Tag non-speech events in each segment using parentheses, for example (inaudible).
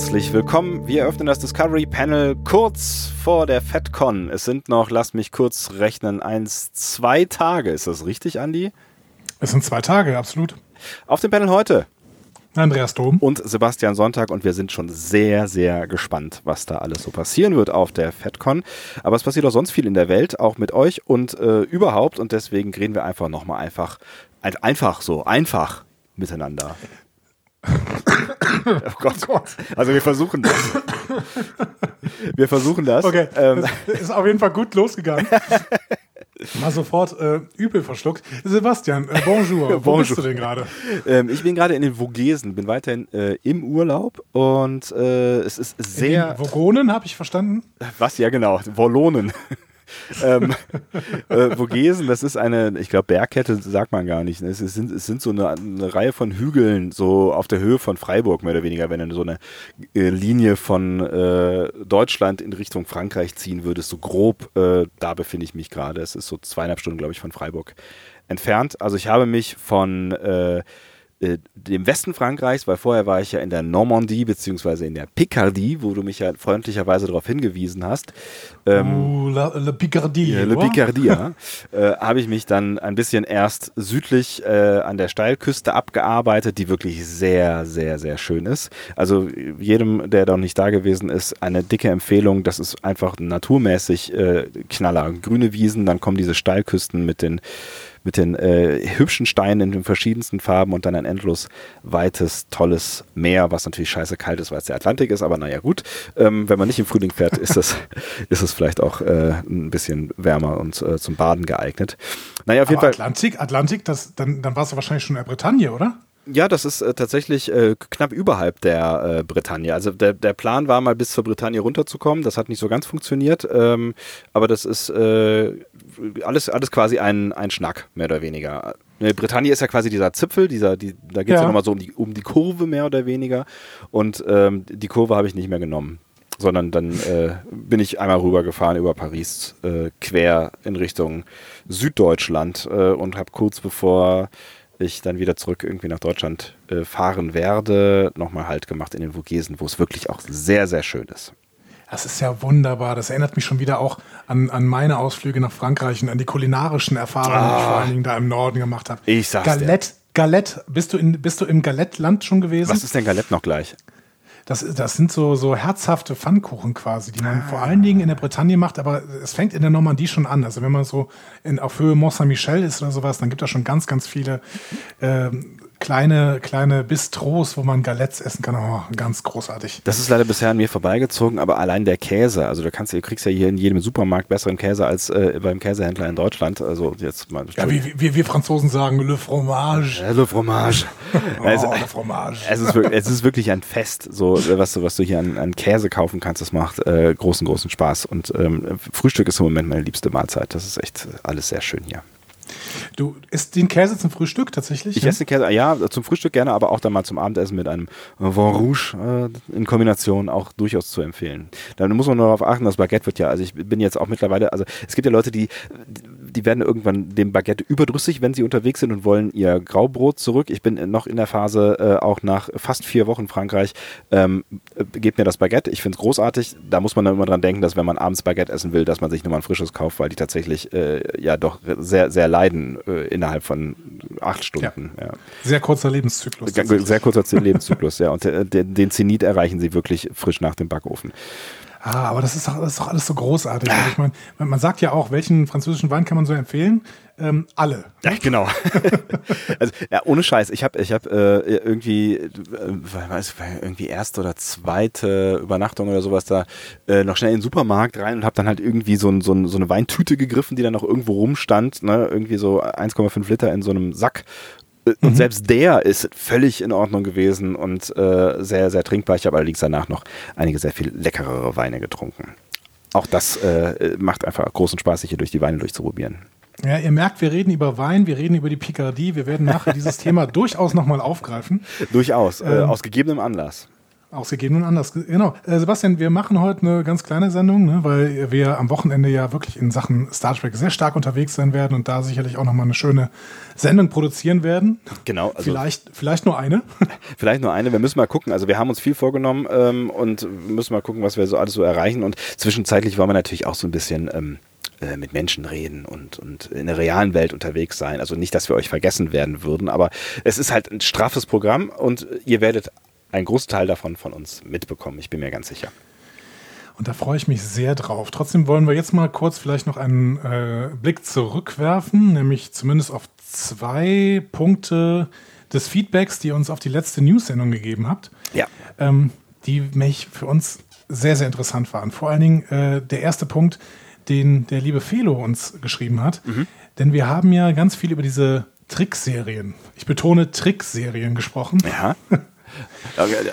Herzlich willkommen. Wir öffnen das Discovery Panel kurz vor der FedCon. Es sind noch, lasst mich kurz rechnen, eins, zwei Tage. Ist das richtig, Andi? Es sind zwei Tage, absolut. Auf dem Panel heute Andreas Dom und Sebastian Sonntag und wir sind schon sehr, sehr gespannt, was da alles so passieren wird auf der FedCon. Aber es passiert auch sonst viel in der Welt, auch mit euch und äh, überhaupt und deswegen reden wir einfach nochmal einfach, einfach so, einfach miteinander. Oh (laughs) Gott. Oh Gott. Also wir versuchen das. Wir versuchen das. Okay, ähm. das ist auf jeden Fall gut losgegangen. Mal sofort äh, übel verschluckt. Sebastian, äh, bonjour. Wo bonjour. bist du denn gerade? Ähm, ich bin gerade in den Vogesen, bin weiterhin äh, im Urlaub und äh, es ist sehr. In den Vogonen, habe ich verstanden? Was? Ja, genau. Wollonen ähm, äh, Vogesen, das ist eine, ich glaube, Bergkette sagt man gar nicht. Ne? Es, sind, es sind so eine, eine, Reihe von Hügeln, so auf der Höhe von Freiburg, mehr oder weniger, wenn du so eine äh, Linie von äh, Deutschland in Richtung Frankreich ziehen würdest, so grob, äh, da befinde ich mich gerade. Es ist so zweieinhalb Stunden, glaube ich, von Freiburg entfernt. Also ich habe mich von äh, äh, dem Westen Frankreichs, weil vorher war ich ja in der Normandie beziehungsweise in der Picardie, wo du mich ja freundlicherweise darauf hingewiesen hast. Ähm, uh, la, la Picardie. Ja, la Picardie, ja. (laughs) äh, habe ich mich dann ein bisschen erst südlich äh, an der Steilküste abgearbeitet, die wirklich sehr, sehr, sehr schön ist. Also jedem, der da noch nicht da gewesen ist, eine dicke Empfehlung. Das ist einfach naturmäßig äh, Knaller. Grüne Wiesen, dann kommen diese Steilküsten mit den mit den äh, hübschen Steinen in den verschiedensten Farben und dann ein endlos weites, tolles Meer, was natürlich scheiße kalt ist, weil es der Atlantik ist, aber naja gut, ähm, wenn man nicht im Frühling fährt, ist es (laughs) ist es vielleicht auch äh, ein bisschen wärmer und äh, zum Baden geeignet. Naja, auf jeden aber Fall. Atlantik, Atlantik, das, dann, dann warst du wahrscheinlich schon in der Bretagne, oder? Ja, das ist äh, tatsächlich äh, knapp überhalb der äh, Bretagne. Also der, der Plan war mal bis zur Bretagne runterzukommen. Das hat nicht so ganz funktioniert. Ähm, aber das ist äh, alles, alles quasi ein, ein Schnack, mehr oder weniger. Ne, Bretagne ist ja quasi dieser Zipfel, dieser, die, da geht es ja, ja nochmal so um die, um die Kurve mehr oder weniger. Und ähm, die Kurve habe ich nicht mehr genommen. Sondern dann äh, bin ich einmal rübergefahren über Paris, äh, quer in Richtung Süddeutschland und habe kurz bevor ich dann wieder zurück irgendwie nach Deutschland äh, fahren werde, nochmal Halt gemacht in den Vogesen, wo es wirklich auch sehr, sehr schön ist. Das ist ja wunderbar. Das erinnert mich schon wieder auch an, an meine Ausflüge nach Frankreich und an die kulinarischen Erfahrungen, ah, die ich vor allen Dingen da im Norden gemacht habe. Ich sag's Galette, dir. Galette, bist du, in, bist du im Galette-Land schon gewesen? Was ist denn Galette noch gleich? Das, das sind so, so herzhafte Pfannkuchen quasi, die man ah. vor allen Dingen in der Bretagne macht, aber es fängt in der Normandie schon an. Also wenn man so in, auf Höhe Mont Saint-Michel ist oder sowas, dann gibt es schon ganz, ganz viele ähm, kleine, kleine Bistros, wo man Galettes essen kann. Oh, ganz großartig. Das ist leider bisher an mir vorbeigezogen, aber allein der Käse, also du kannst, du kriegst ja hier in jedem Supermarkt besseren Käse als äh, beim Käsehändler in Deutschland. Also jetzt mal. Ja, wie, wie wir Franzosen sagen, le fromage. Ja, le fromage. (laughs) oh, also, le fromage. Es ist, wirklich, es ist wirklich ein Fest, so was du, was du hier an, an Käse kaufen kannst. Das macht äh, großen, großen Spaß. Und ähm, Frühstück ist im Moment meine liebste Mahlzeit. Das ist echt alles sehr schön hier. Du isst den Käse zum Frühstück tatsächlich? Ich esse den Käse, ja, zum Frühstück gerne, aber auch dann mal zum Abendessen mit einem Vin Rouge äh, in Kombination auch durchaus zu empfehlen. Dann muss man nur darauf achten, das Baguette wird ja, also ich bin jetzt auch mittlerweile, also es gibt ja Leute, die, die werden irgendwann dem Baguette überdrüssig, wenn sie unterwegs sind und wollen ihr Graubrot zurück. Ich bin noch in der Phase, äh, auch nach fast vier Wochen Frankreich, ähm, äh, gebt mir das Baguette. Ich finde es großartig. Da muss man dann immer dran denken, dass wenn man abends Baguette essen will, dass man sich nur mal ein frisches kauft, weil die tatsächlich äh, ja doch sehr, sehr leiden äh, innerhalb von acht Stunden. Ja. Ja. Sehr kurzer Lebenszyklus. Sehr kurzer Lebenszyklus, ja. Und äh, den Zenit erreichen sie wirklich frisch nach dem Backofen. Ah, aber das ist doch, das ist doch alles so großartig. Also ich meine, man sagt ja auch, welchen französischen Wein kann man so empfehlen? Ähm, alle. Ja, genau. (laughs) also, ja, ohne Scheiß. Ich habe ich hab, äh, irgendwie, äh, weiß, irgendwie erste oder zweite Übernachtung oder sowas da äh, noch schnell in den Supermarkt rein und habe dann halt irgendwie so, ein, so, ein, so eine Weintüte gegriffen, die dann noch irgendwo rumstand. Ne? Irgendwie so 1,5 Liter in so einem Sack und mhm. selbst der ist völlig in Ordnung gewesen und äh, sehr, sehr trinkbar. Ich habe allerdings danach noch einige sehr viel leckerere Weine getrunken. Auch das äh, macht einfach großen Spaß, sich hier durch die Weine durchzuprobieren. Ja, ihr merkt, wir reden über Wein, wir reden über die Picardie. Wir werden nachher dieses Thema (laughs) durchaus nochmal aufgreifen. Durchaus, äh, ähm, aus gegebenem Anlass. Ausgegeben und anders. Genau. Äh, Sebastian, wir machen heute eine ganz kleine Sendung, ne, weil wir am Wochenende ja wirklich in Sachen Star Trek sehr stark unterwegs sein werden und da sicherlich auch nochmal eine schöne Sendung produzieren werden. Genau. Also vielleicht, vielleicht nur eine. (laughs) vielleicht nur eine. Wir müssen mal gucken. Also wir haben uns viel vorgenommen ähm, und müssen mal gucken, was wir so alles so erreichen. Und zwischenzeitlich wollen wir natürlich auch so ein bisschen ähm, äh, mit Menschen reden und, und in der realen Welt unterwegs sein. Also nicht, dass wir euch vergessen werden würden, aber es ist halt ein straffes Programm und ihr werdet einen Großteil davon von uns mitbekommen. Ich bin mir ganz sicher. Und da freue ich mich sehr drauf. Trotzdem wollen wir jetzt mal kurz vielleicht noch einen äh, Blick zurückwerfen, nämlich zumindest auf zwei Punkte des Feedbacks, die ihr uns auf die letzte News-Sendung gegeben habt. Ja. Ähm, die mich für uns sehr, sehr interessant waren. Vor allen Dingen äh, der erste Punkt, den der liebe Felo uns geschrieben hat. Mhm. Denn wir haben ja ganz viel über diese Trickserien, ich betone Trickserien gesprochen. Ja. (laughs)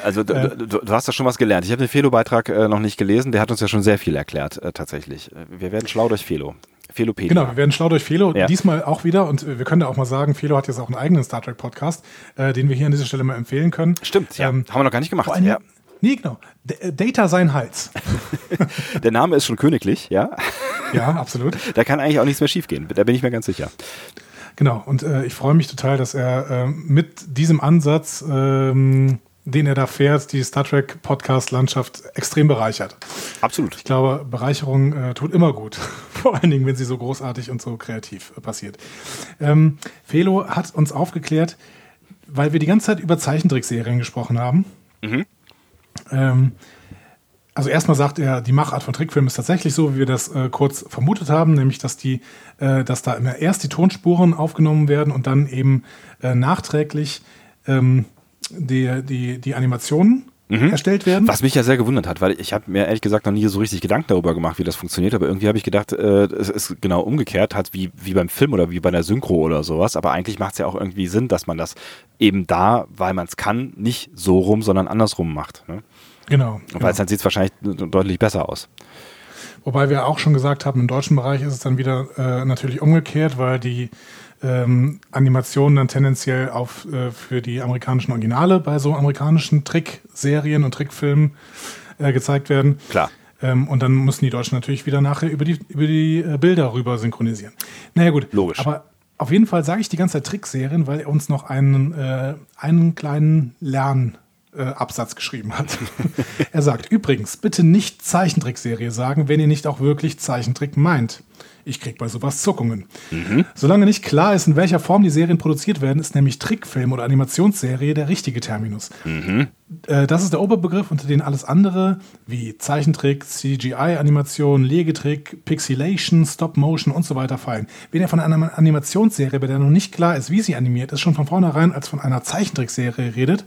Also du, äh. du, du, hast da schon was gelernt. Ich habe den Felo-Beitrag äh, noch nicht gelesen, der hat uns ja schon sehr viel erklärt, äh, tatsächlich. Wir werden schlau durch Felo. Felopedia. Genau, wir werden schlau durch Felo. Ja. Diesmal auch wieder, und wir können da auch mal sagen, Felo hat jetzt auch einen eigenen Star Trek-Podcast, äh, den wir hier an dieser Stelle mal empfehlen können. Stimmt, ja. Ähm, Haben wir noch gar nicht gemacht. ja. Nee, genau. D äh, Data sein Hals. (laughs) Der Name ist schon königlich, ja? Ja, absolut. Da kann eigentlich auch nichts mehr schiefgehen. Da bin ich mir ganz sicher. Genau, und äh, ich freue mich total, dass er äh, mit diesem Ansatz, ähm, den er da fährt, die Star Trek Podcast-Landschaft extrem bereichert. Absolut. Ich glaube, Bereicherung äh, tut immer gut. (laughs) Vor allen Dingen, wenn sie so großartig und so kreativ äh, passiert. Ähm, Felo hat uns aufgeklärt, weil wir die ganze Zeit über Zeichentrickserien gesprochen haben. Mhm. Ähm, also erstmal sagt er, die Machart von Trickfilmen ist tatsächlich so, wie wir das äh, kurz vermutet haben, nämlich dass die, äh, dass da immer erst die Tonspuren aufgenommen werden und dann eben äh, nachträglich ähm, die, die, die Animationen mhm. erstellt werden. Was mich ja sehr gewundert hat, weil ich habe mir ehrlich gesagt noch nie so richtig Gedanken darüber gemacht, wie das funktioniert, aber irgendwie habe ich gedacht, äh, es ist genau umgekehrt, halt wie, wie beim Film oder wie bei der Synchro oder sowas, aber eigentlich macht es ja auch irgendwie Sinn, dass man das eben da, weil man es kann, nicht so rum, sondern andersrum macht. Ne? Genau. Weil genau. dann sieht es wahrscheinlich deutlich besser aus. Wobei wir auch schon gesagt haben, im deutschen Bereich ist es dann wieder äh, natürlich umgekehrt, weil die ähm, Animationen dann tendenziell auf, äh, für die amerikanischen Originale bei so amerikanischen Trickserien und Trickfilmen äh, gezeigt werden. Klar. Ähm, und dann müssen die Deutschen natürlich wieder nachher über die, über die äh, Bilder rüber synchronisieren. Naja, gut. Logisch. Aber auf jeden Fall sage ich die ganze Zeit Trickserien, weil er uns noch einen, äh, einen kleinen Lern- äh, Absatz geschrieben hat. (laughs) er sagt, übrigens, bitte nicht Zeichentrickserie sagen, wenn ihr nicht auch wirklich Zeichentrick meint. Ich krieg bei sowas Zuckungen. Mhm. Solange nicht klar ist, in welcher Form die Serien produziert werden, ist nämlich Trickfilm oder Animationsserie der richtige Terminus. Mhm. Äh, das ist der Oberbegriff, unter den alles andere wie Zeichentrick, CGI-Animation, Legetrick, Pixelation, Stop-Motion und so weiter fallen. Wenn ihr von einer Animationsserie, bei der noch nicht klar ist, wie sie animiert ist, schon von vornherein als von einer Zeichentrickserie redet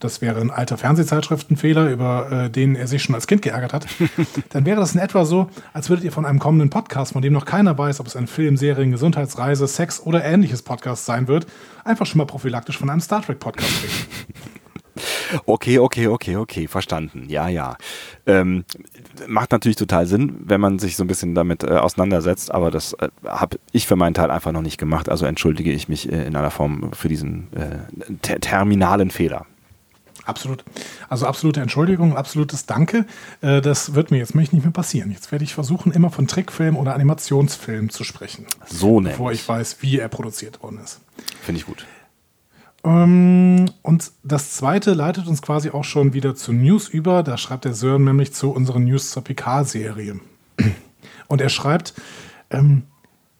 das wäre ein alter Fernsehzeitschriftenfehler, über äh, den er sich schon als Kind geärgert hat, (laughs) dann wäre das in etwa so, als würdet ihr von einem kommenden Podcast, von dem noch keiner weiß, ob es ein Film, Serien, Gesundheitsreise, Sex oder ähnliches Podcast sein wird, einfach schon mal prophylaktisch von einem Star Trek Podcast reden. (laughs) Okay, okay, okay, okay, verstanden. Ja, ja. Ähm, macht natürlich total Sinn, wenn man sich so ein bisschen damit äh, auseinandersetzt, aber das äh, habe ich für meinen Teil einfach noch nicht gemacht. Also entschuldige ich mich äh, in aller Form für diesen äh, ter terminalen Fehler. Absolut. Also absolute Entschuldigung, absolutes Danke. Äh, das wird mir jetzt nicht mehr passieren. Jetzt werde ich versuchen, immer von Trickfilm oder Animationsfilm zu sprechen. So nämlich. Bevor ich weiß, wie er produziert worden ist. Finde ich gut. Ähm, und das zweite leitet uns quasi auch schon wieder zu News über. Da schreibt der Sören nämlich zu unseren News zur PK-Serie. Und er schreibt, ähm,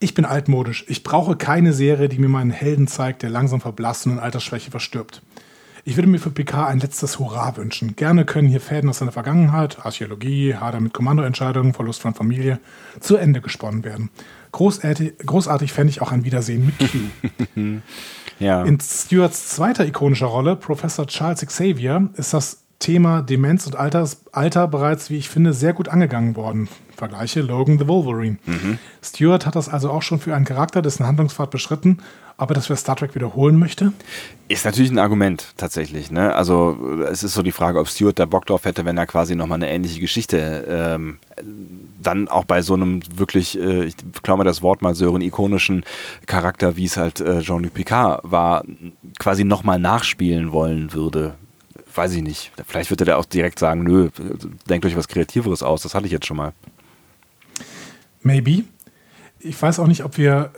ich bin altmodisch. Ich brauche keine Serie, die mir meinen Helden zeigt, der langsam verblasst und in Altersschwäche verstirbt. Ich würde mir für Picard ein letztes Hurra wünschen. Gerne können hier Fäden aus seiner Vergangenheit, Archäologie, Hader mit Kommandoentscheidungen, Verlust von Familie, zu Ende gesponnen werden. Großartig, großartig fände ich auch ein Wiedersehen mit Q. (laughs) ja. In Stewarts zweiter ikonischer Rolle, Professor Charles Xavier, ist das Thema Demenz und Alters, Alter bereits, wie ich finde, sehr gut angegangen worden. Vergleiche Logan the Wolverine. Mhm. Stewart hat das also auch schon für einen Charakter, dessen Handlungspfad beschritten, ob er das für Star Trek wiederholen möchte? Ist natürlich ein Argument tatsächlich. Ne? Also es ist so die Frage, ob Stewart da Bock drauf hätte, wenn er quasi nochmal eine ähnliche Geschichte ähm, dann auch bei so einem wirklich, äh, ich klaue mal das Wort mal, Sören, ikonischen Charakter, wie es halt äh, Jean-Luc Picard war, quasi nochmal nachspielen wollen würde weiß ich nicht. Vielleicht wird er da auch direkt sagen, nö, denkt euch was Kreativeres aus, das hatte ich jetzt schon mal. Maybe. Ich weiß auch nicht, ob wir,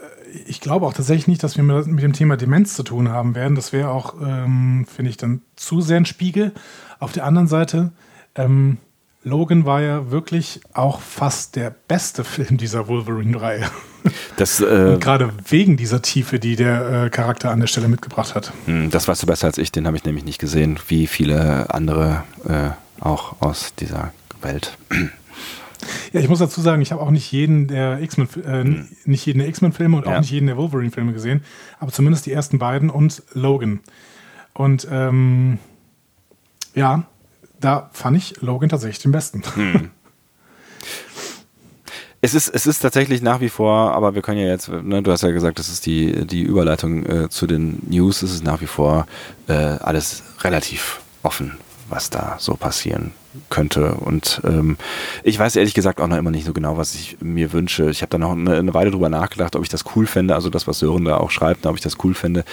ich glaube auch tatsächlich nicht, dass wir mit dem Thema Demenz zu tun haben werden. Das wäre auch, ähm, finde ich, dann zu sehr ein Spiegel. Auf der anderen Seite, ähm, Logan war ja wirklich auch fast der beste Film dieser Wolverine-Reihe. Das, äh, gerade wegen dieser Tiefe, die der äh, Charakter an der Stelle mitgebracht hat. Hm, das weißt du besser als ich, den habe ich nämlich nicht gesehen, wie viele andere äh, auch aus dieser Welt. Ja, ich muss dazu sagen, ich habe auch nicht jeden der X-Men, äh, mhm. nicht jeden der X-Men-Filme und ja. auch nicht jeden der Wolverine-Filme gesehen, aber zumindest die ersten beiden und Logan. Und ähm, ja, da fand ich Logan tatsächlich den besten. Hm. Es ist, es ist tatsächlich nach wie vor, aber wir können ja jetzt, ne, du hast ja gesagt, das ist die, die Überleitung äh, zu den News, es ist nach wie vor äh, alles relativ offen, was da so passieren könnte. Und ähm, ich weiß ehrlich gesagt auch noch immer nicht so genau, was ich mir wünsche. Ich habe da noch eine, eine, Weile drüber nachgedacht, ob ich das cool fände, also das, was Sören da auch schreibt, ob ich das cool fände,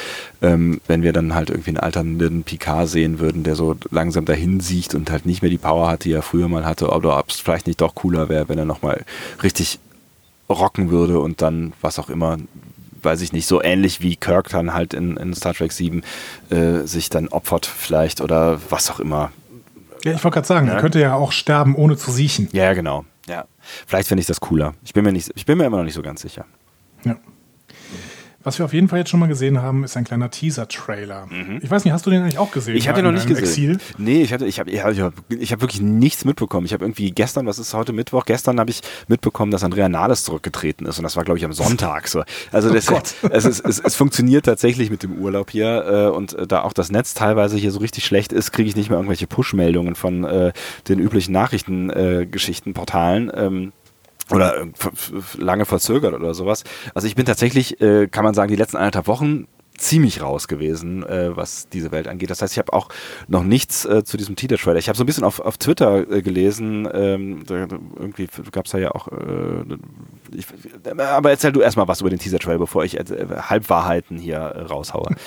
ähm, wenn wir dann halt irgendwie einen alternden Picard sehen würden, der so langsam dahin sieht und halt nicht mehr die Power hat, die er früher mal hatte, oder ob es vielleicht nicht doch cooler wäre, wenn er nochmal richtig rocken würde und dann was auch immer weiß ich nicht, so ähnlich wie Kirk dann halt in, in Star Trek 7 äh, sich dann opfert vielleicht oder was auch immer. Ja, ich wollte gerade sagen, ja. er könnte ja auch sterben, ohne zu siechen. Ja, genau. Ja. Vielleicht finde ich das cooler. Ich bin mir nicht, ich bin mir immer noch nicht so ganz sicher. Ja. Was wir auf jeden Fall jetzt schon mal gesehen haben, ist ein kleiner Teaser-Trailer. Mhm. Ich weiß nicht, hast du den eigentlich auch gesehen? Ich habe den noch nicht gesehen. Exil? Nee, ich, hatte, ich habe ich hab, ich hab wirklich nichts mitbekommen. Ich habe irgendwie gestern, was ist heute Mittwoch, gestern habe ich mitbekommen, dass Andrea Nahles zurückgetreten ist und das war, glaube ich, am Sonntag. So. Also oh das, es, es, es, es, funktioniert tatsächlich mit dem Urlaub hier äh, und äh, da auch das Netz teilweise hier so richtig schlecht ist, kriege ich nicht mehr irgendwelche Push-Meldungen von äh, den üblichen Nachrichtengeschichtenportalen. Äh, ähm, oder lange verzögert oder sowas. Also ich bin tatsächlich, äh, kann man sagen, die letzten anderthalb Wochen ziemlich raus gewesen, äh, was diese Welt angeht. Das heißt, ich habe auch noch nichts äh, zu diesem Teaser-Trailer. Ich habe so ein bisschen auf, auf Twitter äh, gelesen, ähm, da, irgendwie gab es da ja auch, äh, ich, aber erzähl du erstmal was über den Teaser-Trailer, bevor ich äh, Halbwahrheiten hier äh, raushaue. (laughs)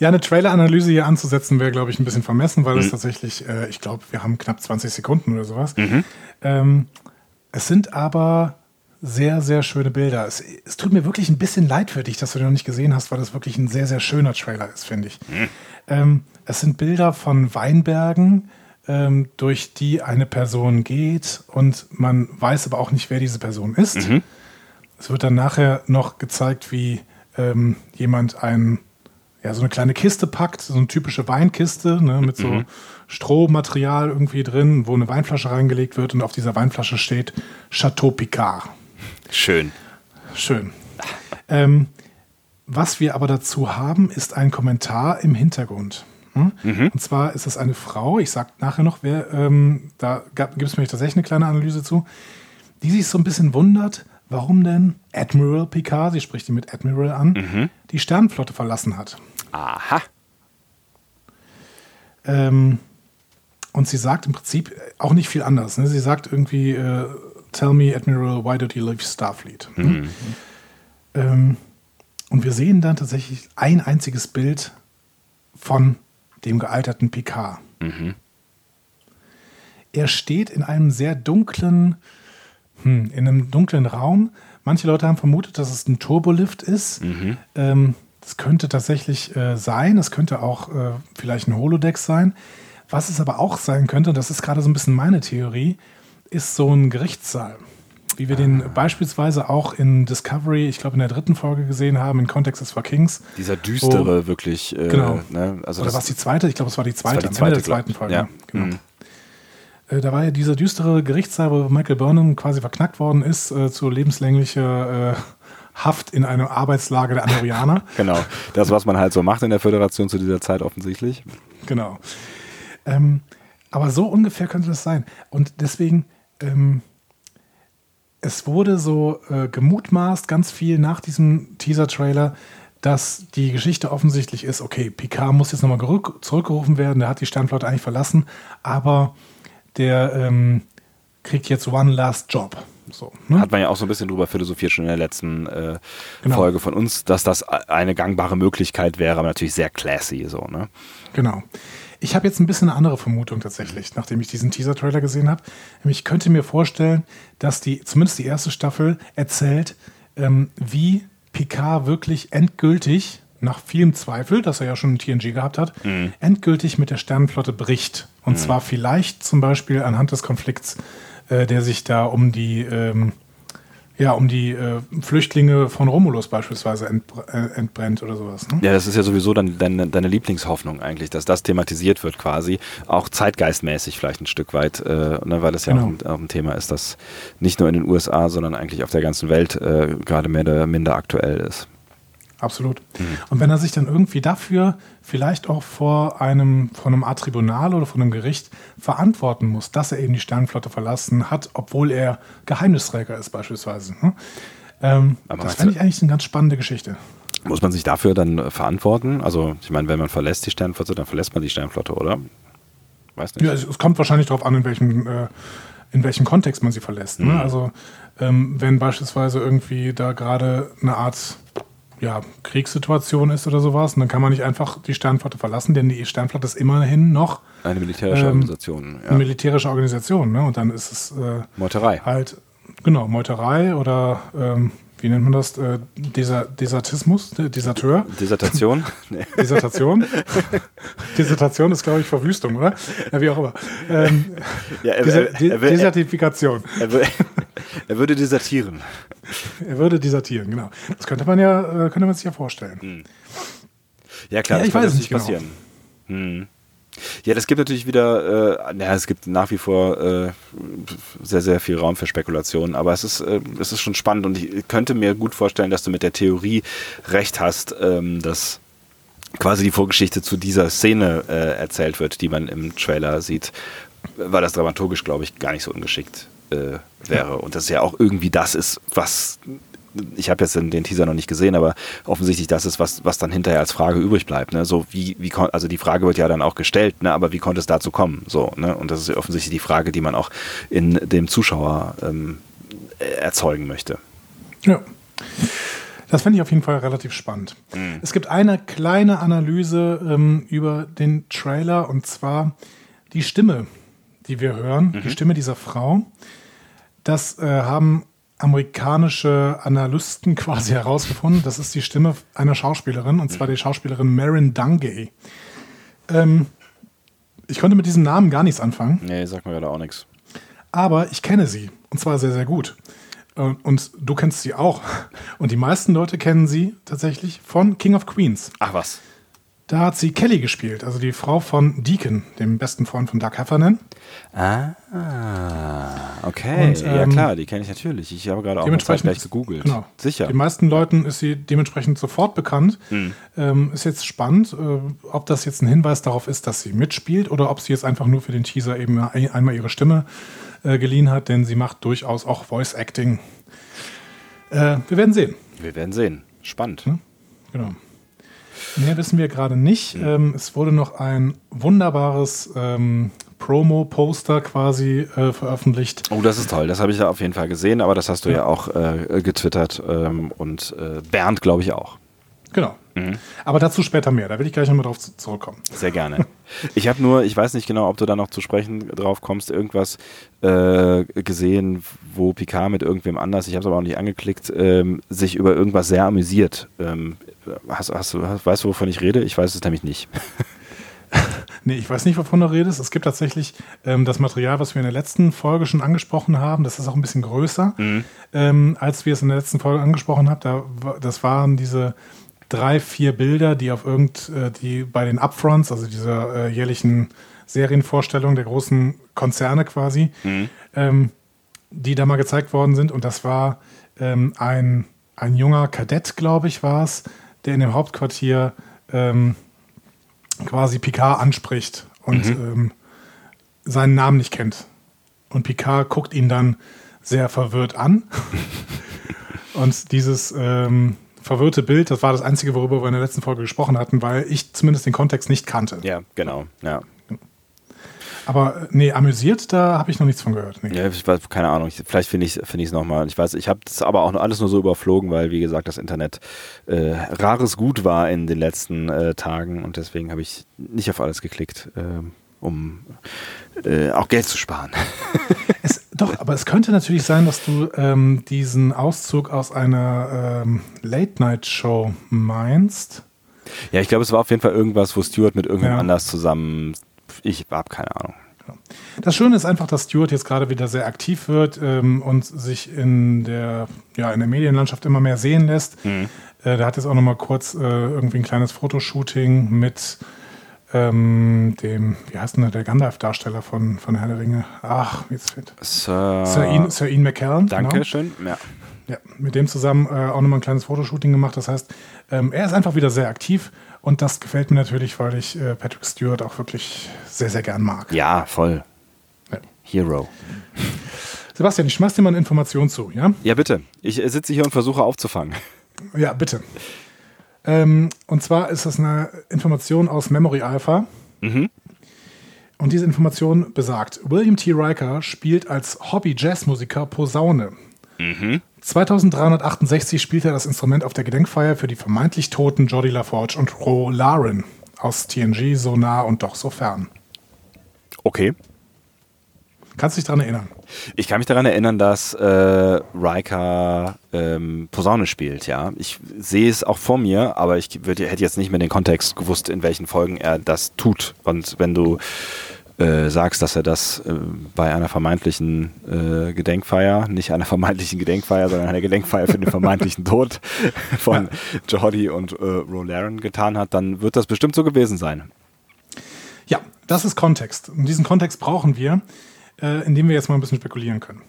Ja, eine Trailer-Analyse hier anzusetzen wäre, glaube ich, ein bisschen vermessen, weil mhm. es tatsächlich, ich glaube, wir haben knapp 20 Sekunden oder sowas. Mhm. Ähm, es sind aber sehr, sehr schöne Bilder. Es, es, tut mir wirklich ein bisschen leid für dich, dass du den noch nicht gesehen hast, weil das wirklich ein sehr, sehr schöner Trailer ist, finde ich. Mhm. Ähm, es sind Bilder von Weinbergen, ähm, durch die eine Person geht und man weiß aber auch nicht, wer diese Person ist. Mhm. Es wird dann nachher noch gezeigt, wie ähm, jemand ein, ja, so eine kleine Kiste packt, so eine typische Weinkiste ne, mit so mhm. Strohmaterial irgendwie drin, wo eine Weinflasche reingelegt wird und auf dieser Weinflasche steht Chateau Picard. Schön. Schön. Ähm, was wir aber dazu haben, ist ein Kommentar im Hintergrund. Hm? Mhm. Und zwar ist es eine Frau, ich sage nachher noch, wer, ähm, da gibt es mir tatsächlich eine kleine Analyse zu, die sich so ein bisschen wundert, warum denn Admiral Picard, sie spricht ihn mit Admiral an, mhm. die Sternenflotte verlassen hat. Aha. Ähm, und sie sagt im Prinzip auch nicht viel anders. Ne? Sie sagt irgendwie, äh, Tell me, Admiral, why did you leave Starfleet? Ne? Mhm. Ähm, und wir sehen dann tatsächlich ein einziges Bild von dem gealterten Picard. Mhm. Er steht in einem sehr dunklen, hm, in einem dunklen Raum. Manche Leute haben vermutet, dass es ein Turbolift ist. Mhm. Ähm, das könnte tatsächlich äh, sein. Es könnte auch äh, vielleicht ein Holodeck sein. Was es aber auch sein könnte, und das ist gerade so ein bisschen meine Theorie, ist so ein Gerichtssaal. Wie wir den beispielsweise auch in Discovery, ich glaube in der dritten Folge gesehen haben, in Context is for Kings. Dieser düstere, wo, wirklich. Äh, genau. Ne, also Oder war es die zweite? Ich glaube, es war die zweite, war die zweite, am Ende der zweiten Folge. Ja. Genau. Mhm. Äh, da war ja dieser düstere Gerichtssaal, wo Michael Burnham quasi verknackt worden ist äh, zu lebenslänglicher äh, Haft in einem Arbeitslager der Andorianer. (laughs) genau. Das, was man halt so macht in der Föderation zu dieser Zeit offensichtlich. Genau. Ähm, aber so ungefähr könnte das sein. Und deswegen, ähm, es wurde so äh, gemutmaßt, ganz viel nach diesem Teaser-Trailer, dass die Geschichte offensichtlich ist, okay, Picard muss jetzt nochmal zurückgerufen werden, der hat die Sternflotte eigentlich verlassen, aber der ähm, kriegt jetzt One Last Job. So, ne? Hat man ja auch so ein bisschen drüber philosophiert schon in der letzten äh, genau. Folge von uns, dass das eine gangbare Möglichkeit wäre, aber natürlich sehr classy so, ne? Genau. Ich habe jetzt ein bisschen eine andere Vermutung tatsächlich, nachdem ich diesen Teaser-Trailer gesehen habe. Ich könnte mir vorstellen, dass die, zumindest die erste Staffel, erzählt, ähm, wie Picard wirklich endgültig, nach vielem Zweifel, dass er ja schon ein TNG gehabt hat, mhm. endgültig mit der Sternenflotte bricht. Und mhm. zwar vielleicht zum Beispiel anhand des Konflikts, äh, der sich da um die ähm, ja, um die äh, Flüchtlinge von Romulus beispielsweise entbr äh, entbrennt oder sowas. Ne? Ja, das ist ja sowieso dann deine, deine, Lieblingshoffnung eigentlich, dass das thematisiert wird quasi, auch zeitgeistmäßig vielleicht ein Stück weit, äh, ne, weil das ja genau. auch, ein, auch, ein, Thema ist, das nicht nur in den USA, sondern eigentlich auf der ganzen Welt äh, gerade mehr oder minder aktuell ist. Absolut. Mhm. Und wenn er sich dann irgendwie dafür vielleicht auch vor einem, vor einem Art Tribunal oder vor einem Gericht verantworten muss, dass er eben die Sternenflotte verlassen hat, obwohl er Geheimnisträger ist beispielsweise. Ne? Ähm, das fände ich eigentlich eine ganz spannende Geschichte. Muss man sich dafür dann äh, verantworten? Also ich meine, wenn man verlässt die Sternenflotte, dann verlässt man die Sternenflotte, oder? Weiß nicht. Ja, es, es kommt wahrscheinlich darauf an, in welchem, äh, in welchem Kontext man sie verlässt. Ne? Mhm. Also ähm, wenn beispielsweise irgendwie da gerade eine Art ja, Kriegssituation ist oder sowas. Und dann kann man nicht einfach die Sternflotte verlassen, denn die Sternflotte ist immerhin noch eine militärische ähm, Organisation. Ja. Eine militärische Organisation, ne? Und dann ist es äh, Meuterei. Halt, genau, Meuterei oder ähm, wie nennt man das? Äh, Deser Desertismus? Deserteur? Dissertation? Nee. (laughs) Dissertation? (laughs) Dissertation ist, glaube ich, Verwüstung, oder? Ja, wie auch immer. Ähm, ja, er, er, er, Desertifikation. (laughs) Er, würde desertieren. Er würde desertieren, genau. Das könnte man ja, äh, könnte man sich ja vorstellen. Hm. Ja, klar, ja, das kann nicht genau. passieren. Hm. Ja, das gibt natürlich wieder, äh, ja, es gibt nach wie vor äh, sehr, sehr viel Raum für Spekulationen, aber es ist, äh, es ist schon spannend und ich könnte mir gut vorstellen, dass du mit der Theorie recht hast, ähm, dass quasi die Vorgeschichte zu dieser Szene äh, erzählt wird, die man im Trailer sieht, weil das dramaturgisch, glaube ich, gar nicht so ungeschickt äh, wäre. Und das ja auch irgendwie das ist, was ich habe jetzt den, den, Teaser noch nicht gesehen, aber offensichtlich das ist, was, was dann hinterher als Frage übrig bleibt. Ne? So wie, wie also die Frage wird ja dann auch gestellt, ne? aber wie konnte es dazu kommen? So, ne? Und das ist offensichtlich die Frage, die man auch in dem Zuschauer ähm, erzeugen möchte. Ja. Das fände ich auf jeden Fall relativ spannend. Mhm. Es gibt eine kleine Analyse ähm, über den Trailer und zwar die Stimme, die wir hören, mhm. die Stimme dieser Frau. Das äh, haben amerikanische Analysten (laughs) quasi herausgefunden. Das ist die Stimme einer Schauspielerin, und zwar die Schauspielerin Marin Dungay. Ähm, ich konnte mit diesem Namen gar nichts anfangen. Nee, sag mir gerade auch nichts. Aber ich kenne sie, und zwar sehr, sehr gut. Und du kennst sie auch. (laughs) Und die meisten Leute kennen sie tatsächlich von King of Queens. Ach was. Da hat sie Kelly gespielt, also die Frau von Deacon, dem besten Freund von Doug Heffernan. Ah, okay. Und, ähm, ja klar, die kenne ich natürlich. Ich habe gerade auch mal gleich gegoogelt. Genau. Sicher. Den meisten Leuten ist sie dementsprechend sofort bekannt. Hm. Ähm, ist jetzt spannend, äh, ob das jetzt ein Hinweis darauf ist, dass sie mitspielt oder ob sie jetzt einfach nur für den Teaser eben einmal ihre Stimme äh, geliehen hat, denn sie macht durchaus auch Voice Acting. Äh, wir werden sehen. Wir werden sehen. Spannend. Hm? Genau. Mehr wissen wir gerade nicht. Mhm. Ähm, es wurde noch ein wunderbares ähm, Promo-Poster quasi äh, veröffentlicht. Oh, das ist toll. Das habe ich ja auf jeden Fall gesehen, aber das hast du ja, ja auch äh, getwittert ähm, und äh, Bernd, glaube ich, auch. Genau. Mhm. Aber dazu später mehr. Da will ich gleich nochmal drauf zurückkommen. Sehr gerne. Ich habe nur, ich weiß nicht genau, ob du da noch zu sprechen drauf kommst, irgendwas äh, gesehen, wo Picard mit irgendwem anders, ich habe es aber auch nicht angeklickt, ähm, sich über irgendwas sehr amüsiert. Ähm, hast, hast, hast, weißt du, wovon ich rede? Ich weiß es nämlich nicht. (laughs) nee, ich weiß nicht, wovon du redest. Es gibt tatsächlich ähm, das Material, was wir in der letzten Folge schon angesprochen haben. Das ist auch ein bisschen größer, mhm. ähm, als wir es in der letzten Folge angesprochen haben. Da, das waren diese drei, vier Bilder, die auf irgend, äh, die bei den Upfronts, also dieser äh, jährlichen Serienvorstellung der großen Konzerne quasi, mhm. ähm, die da mal gezeigt worden sind. Und das war ähm, ein, ein junger Kadett, glaube ich, war es, der in dem Hauptquartier ähm, quasi Picard anspricht und mhm. ähm, seinen Namen nicht kennt. Und Picard guckt ihn dann sehr verwirrt an. (laughs) und dieses ähm, verwirrte Bild, das war das Einzige, worüber wir in der letzten Folge gesprochen hatten, weil ich zumindest den Kontext nicht kannte. Ja, genau. Ja. Aber äh, nee, amüsiert, da habe ich noch nichts von gehört. Nee. Ja, ich weiß, keine Ahnung. Ich, vielleicht finde ich es find nochmal. Ich weiß, ich habe das aber auch alles nur so überflogen, weil, wie gesagt, das Internet äh, rares Gut war in den letzten äh, Tagen und deswegen habe ich nicht auf alles geklickt, äh, um äh, auch Geld zu sparen. (laughs) es, doch, aber es könnte natürlich sein, dass du ähm, diesen Auszug aus einer ähm, Late-Night-Show meinst. Ja, ich glaube, es war auf jeden Fall irgendwas, wo Stuart mit irgendjemand ja. anders zusammen. Ich habe keine Ahnung. Das Schöne ist einfach, dass Stuart jetzt gerade wieder sehr aktiv wird ähm, und sich in der, ja, in der Medienlandschaft immer mehr sehen lässt. Mhm. Äh, der hat jetzt auch noch mal kurz äh, irgendwie ein kleines Fotoshooting mit ähm, dem, wie heißt denn der Gandalf-Darsteller von, von Herr der Ringe? Ach, jetzt fehlt. Sir, Sir, Ian, Sir Ian McKellen. Dankeschön. Genau. Ja. Ja, mit dem zusammen äh, auch nochmal ein kleines Fotoshooting gemacht. Das heißt, ähm, er ist einfach wieder sehr aktiv und das gefällt mir natürlich, weil ich äh, Patrick Stewart auch wirklich sehr, sehr gern mag. Ja, voll. Ja. Hero. Sebastian, ich schmeiß dir mal eine Information zu, ja? Ja, bitte. Ich äh, sitze hier und versuche aufzufangen. Ja, bitte. Ähm, und zwar ist das eine Information aus Memory Alpha. Mhm. Und diese Information besagt, William T. Riker spielt als Hobby-Jazzmusiker Posaune. Mhm. 2368 spielte er das Instrument auf der Gedenkfeier für die vermeintlich toten Jodie LaForge und Ro Laren aus TNG so nah und doch so fern. Okay. Kannst du dich daran erinnern? Ich kann mich daran erinnern, dass äh, Riker ähm, Posaune spielt, ja. Ich sehe es auch vor mir, aber ich würd, hätte jetzt nicht mehr den Kontext gewusst, in welchen Folgen er das tut. Und wenn du äh, sagst, dass er das äh, bei einer vermeintlichen äh, Gedenkfeier, nicht einer vermeintlichen Gedenkfeier, sondern einer Gedenkfeier für den vermeintlichen (laughs) Tod von Jordi und äh, Rolaren getan hat, dann wird das bestimmt so gewesen sein. Ja, das ist Kontext. Und diesen Kontext brauchen wir, äh, indem wir jetzt mal ein bisschen spekulieren können.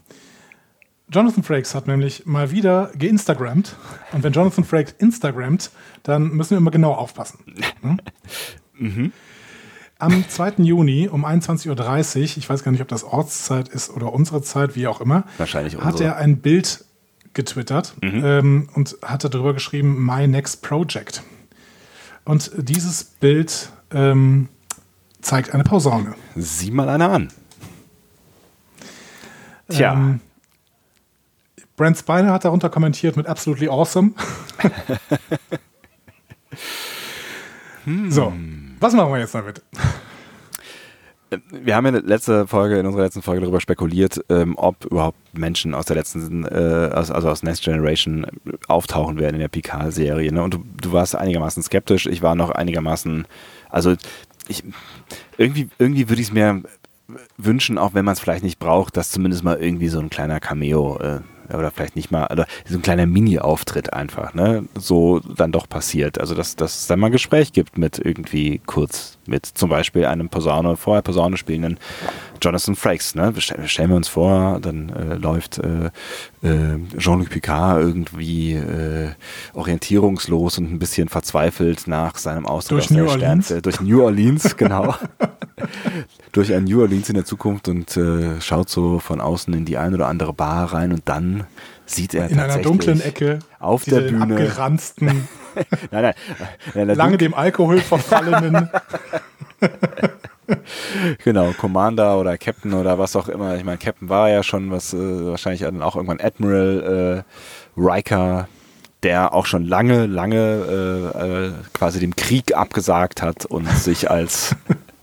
Jonathan Frakes hat nämlich mal wieder geinstagrammt. Und wenn Jonathan Frakes Instagrammt, dann müssen wir immer genau aufpassen. Hm? mhm. Am 2. Juni um 21.30 Uhr, ich weiß gar nicht, ob das Ortszeit ist oder unsere Zeit, wie auch immer, Wahrscheinlich hat er ein Bild getwittert mhm. ähm, und hatte darüber geschrieben, My Next Project. Und dieses Bild ähm, zeigt eine Posaune. Sieh mal eine an. Tja. Ähm, Brent Spiner hat darunter kommentiert mit absolutely awesome. hm. So, was machen wir jetzt damit? Wir haben ja letzte Folge, in unserer letzten Folge darüber spekuliert, ähm, ob überhaupt Menschen aus der letzten, äh, also aus Next Generation auftauchen werden in der Picard-Serie. Ne? Und du, du warst einigermaßen skeptisch, ich war noch einigermaßen, also ich, irgendwie, irgendwie würde ich es mir wünschen, auch wenn man es vielleicht nicht braucht, dass zumindest mal irgendwie so ein kleiner Cameo äh, oder vielleicht nicht mal, oder so ein kleiner Mini-Auftritt einfach, ne, so dann doch passiert. Also, dass, dass es dann mal ein Gespräch gibt mit irgendwie kurz, mit zum Beispiel einem Posaune, vorher Posaune spielenden Jonathan Frakes, ne, stellen, wir uns vor, dann äh, läuft äh, äh, Jean-Luc Picard irgendwie äh, orientierungslos und ein bisschen verzweifelt nach seinem Austritt durch aus New Orleans. Stern, durch New Orleans, (laughs) genau. durch ein New Orleans in der Zukunft und äh, schaut so von außen in die ein oder andere Bar rein und dann sieht er in einer dunklen Ecke auf der Bühne abgeranzten, (laughs) nein, nein, lange dem Alkohol verfallenen (laughs) genau, Commander oder Captain oder was auch immer. Ich meine, Captain war ja schon was, äh, wahrscheinlich dann auch irgendwann Admiral äh, Riker, der auch schon lange, lange äh, äh quasi dem Krieg abgesagt hat und sich als,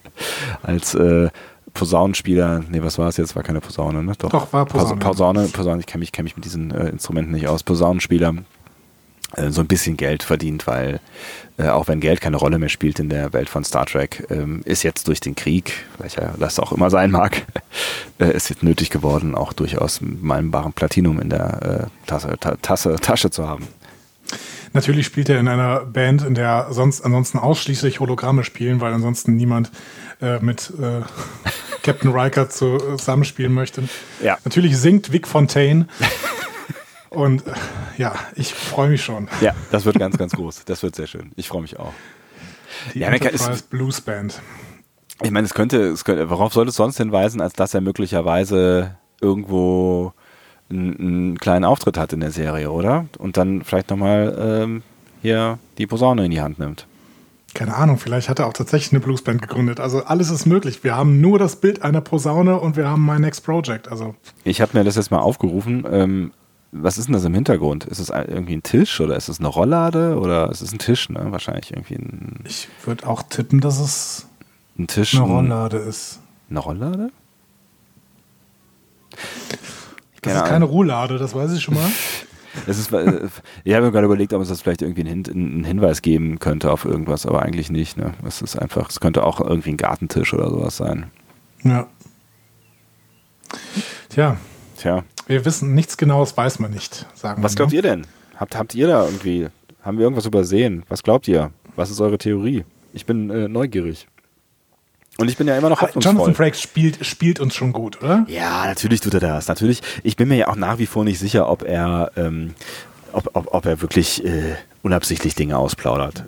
(laughs) als äh, Posaunenspieler, nee, was war es jetzt? War keine Posaune, ne? Doch, Doch war Posaune. Posaune, Posaune ich kenne mich, kenn mich mit diesen äh, Instrumenten nicht aus. Posaunenspieler äh, so ein bisschen Geld verdient, weil äh, auch wenn Geld keine Rolle mehr spielt in der Welt von Star Trek, ähm, ist jetzt durch den Krieg, welcher das auch immer sein mag, (laughs) äh, ist jetzt nötig geworden, auch durchaus mal einen Platinum in der äh, Tasse, ta Tasse, Tasche zu haben. Natürlich spielt er in einer Band, in der sonst ansonsten ausschließlich Hologramme spielen, weil ansonsten niemand äh, mit äh, (laughs) Captain Riker zusammenspielen möchte. Ja. Natürlich singt Vic Fontaine. Und äh, ja, ich freue mich schon. Ja, das wird ganz, ganz groß. Das wird sehr schön. Ich freue mich auch. Die ja, Enterprise ist, Blues Band. Ich meine, es könnte, es könnte, worauf sollte es sonst hinweisen, als dass er möglicherweise irgendwo einen, einen kleinen Auftritt hat in der Serie, oder? Und dann vielleicht nochmal ähm, hier die Posaune in die Hand nimmt. keine Ahnung, vielleicht hat er auch tatsächlich eine Bluesband gegründet. Also alles ist möglich. Wir haben nur das Bild einer Posaune und wir haben My Next Project. Also ich habe mir das jetzt mal aufgerufen. Ähm, was ist denn das im Hintergrund? Ist es irgendwie ein Tisch oder ist es eine Rolllade oder ist es ein Tisch? Ne? Wahrscheinlich irgendwie ein. Ich würde auch tippen, dass es ein Tisch, eine Rolllade ist. Eine Rolllade? Das ist keine Roulade, das weiß ich schon mal. (laughs) Es ist, äh, ich habe mir gerade überlegt, ob es das vielleicht irgendwie einen, Hin einen, Hinweis geben könnte auf irgendwas, aber eigentlich nicht. Ne? Es ist einfach, es könnte auch irgendwie ein Gartentisch oder sowas sein. Ja. Tja. Tja. Wir wissen nichts Genaues, weiß man nicht. Sagen Was glaubt ne? ihr denn? Habt, habt ihr da irgendwie, haben wir irgendwas übersehen? Was glaubt ihr? Was ist eure Theorie? Ich bin äh, neugierig. Und ich bin ja immer noch hoffnungsvoll. Jonathan Frakes spielt, spielt uns schon gut, oder? Ja, natürlich tut er das. Natürlich. Ich bin mir ja auch nach wie vor nicht sicher, ob er, ähm, ob, ob, ob er wirklich äh, unabsichtlich Dinge ausplaudert.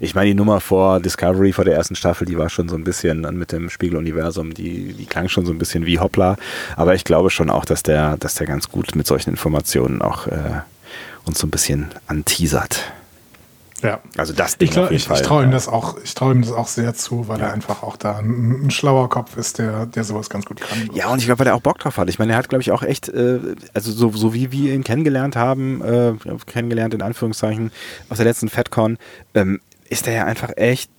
Ich meine, die Nummer vor Discovery, vor der ersten Staffel, die war schon so ein bisschen mit dem Spiegeluniversum, die, die klang schon so ein bisschen wie Hoppla. Aber ich glaube schon auch, dass der, dass der ganz gut mit solchen Informationen auch äh, uns so ein bisschen anteasert. Ja. Also das Ding Ich, ich, ich traue ihm das auch, ich traue ihm das auch sehr zu, weil ja. er einfach auch da ein, ein, schlauer Kopf ist, der, der sowas ganz gut kann. Ja, und ich glaube, weil er auch Bock drauf hat. Ich meine, er hat, glaube ich, auch echt, äh, also so, so wie wir ihn kennengelernt haben, äh, kennengelernt in Anführungszeichen, auf der letzten FedCon, ähm, ist er ja einfach echt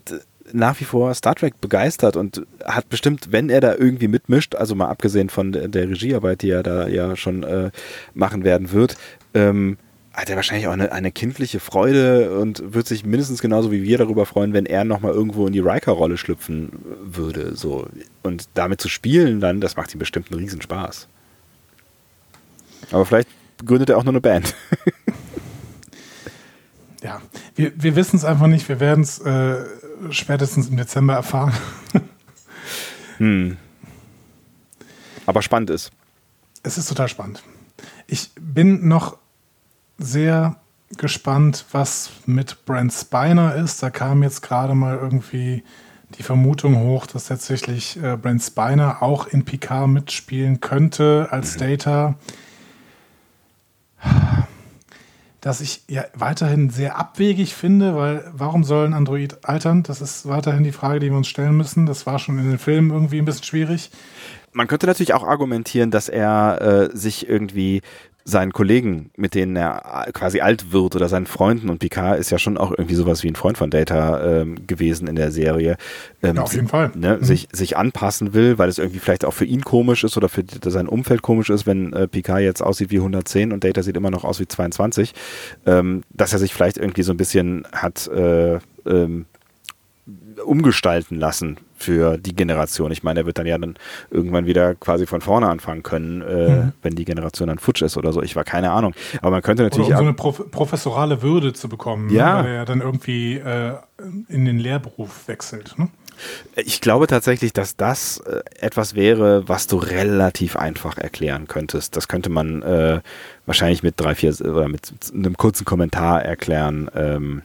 nach wie vor Star Trek begeistert und hat bestimmt, wenn er da irgendwie mitmischt, also mal abgesehen von der, der Regiearbeit, die er da ja schon äh, machen werden wird, ähm, hat er wahrscheinlich auch eine, eine, kindliche Freude und wird sich mindestens genauso wie wir darüber freuen, wenn er nochmal irgendwo in die Riker-Rolle schlüpfen würde. So. Und damit zu spielen dann, das macht ihm bestimmt einen Riesenspaß. Aber vielleicht gründet er auch nur eine Band. (laughs) ja, wir, wir wissen es einfach nicht. Wir werden es äh, spätestens im Dezember erfahren. (laughs) hm. Aber spannend ist. Es ist total spannend. Ich bin noch sehr gespannt, was mit Brent Spiner ist. Da kam jetzt gerade mal irgendwie die Vermutung hoch, dass tatsächlich äh, Brent Spiner auch in Picard mitspielen könnte als mhm. Data. Das ich ja weiterhin sehr abwegig finde, weil warum soll ein Android altern? Das ist weiterhin die Frage, die wir uns stellen müssen. Das war schon in den Filmen irgendwie ein bisschen schwierig. Man könnte natürlich auch argumentieren, dass er äh, sich irgendwie seinen Kollegen, mit denen er quasi alt wird oder seinen Freunden und Picard ist ja schon auch irgendwie sowas wie ein Freund von Data ähm, gewesen in der Serie. Ähm, ja, auf jeden Fall. Ne, mhm. sich, sich anpassen will, weil es irgendwie vielleicht auch für ihn komisch ist oder für sein Umfeld komisch ist, wenn äh, Picard jetzt aussieht wie 110 und Data sieht immer noch aus wie 22, ähm, dass er sich vielleicht irgendwie so ein bisschen hat äh, ähm, umgestalten lassen für die Generation. Ich meine, er wird dann ja dann irgendwann wieder quasi von vorne anfangen können, äh, mhm. wenn die Generation dann futsch ist oder so. Ich war keine Ahnung. Aber man könnte natürlich. Oder um so eine Prof professorale Würde zu bekommen, ne? ja. Ne? weil er dann irgendwie äh, in den Lehrberuf wechselt. Ne? Ich glaube tatsächlich, dass das äh, etwas wäre, was du relativ einfach erklären könntest. Das könnte man äh, wahrscheinlich mit drei, vier oder mit einem kurzen Kommentar erklären. Ähm,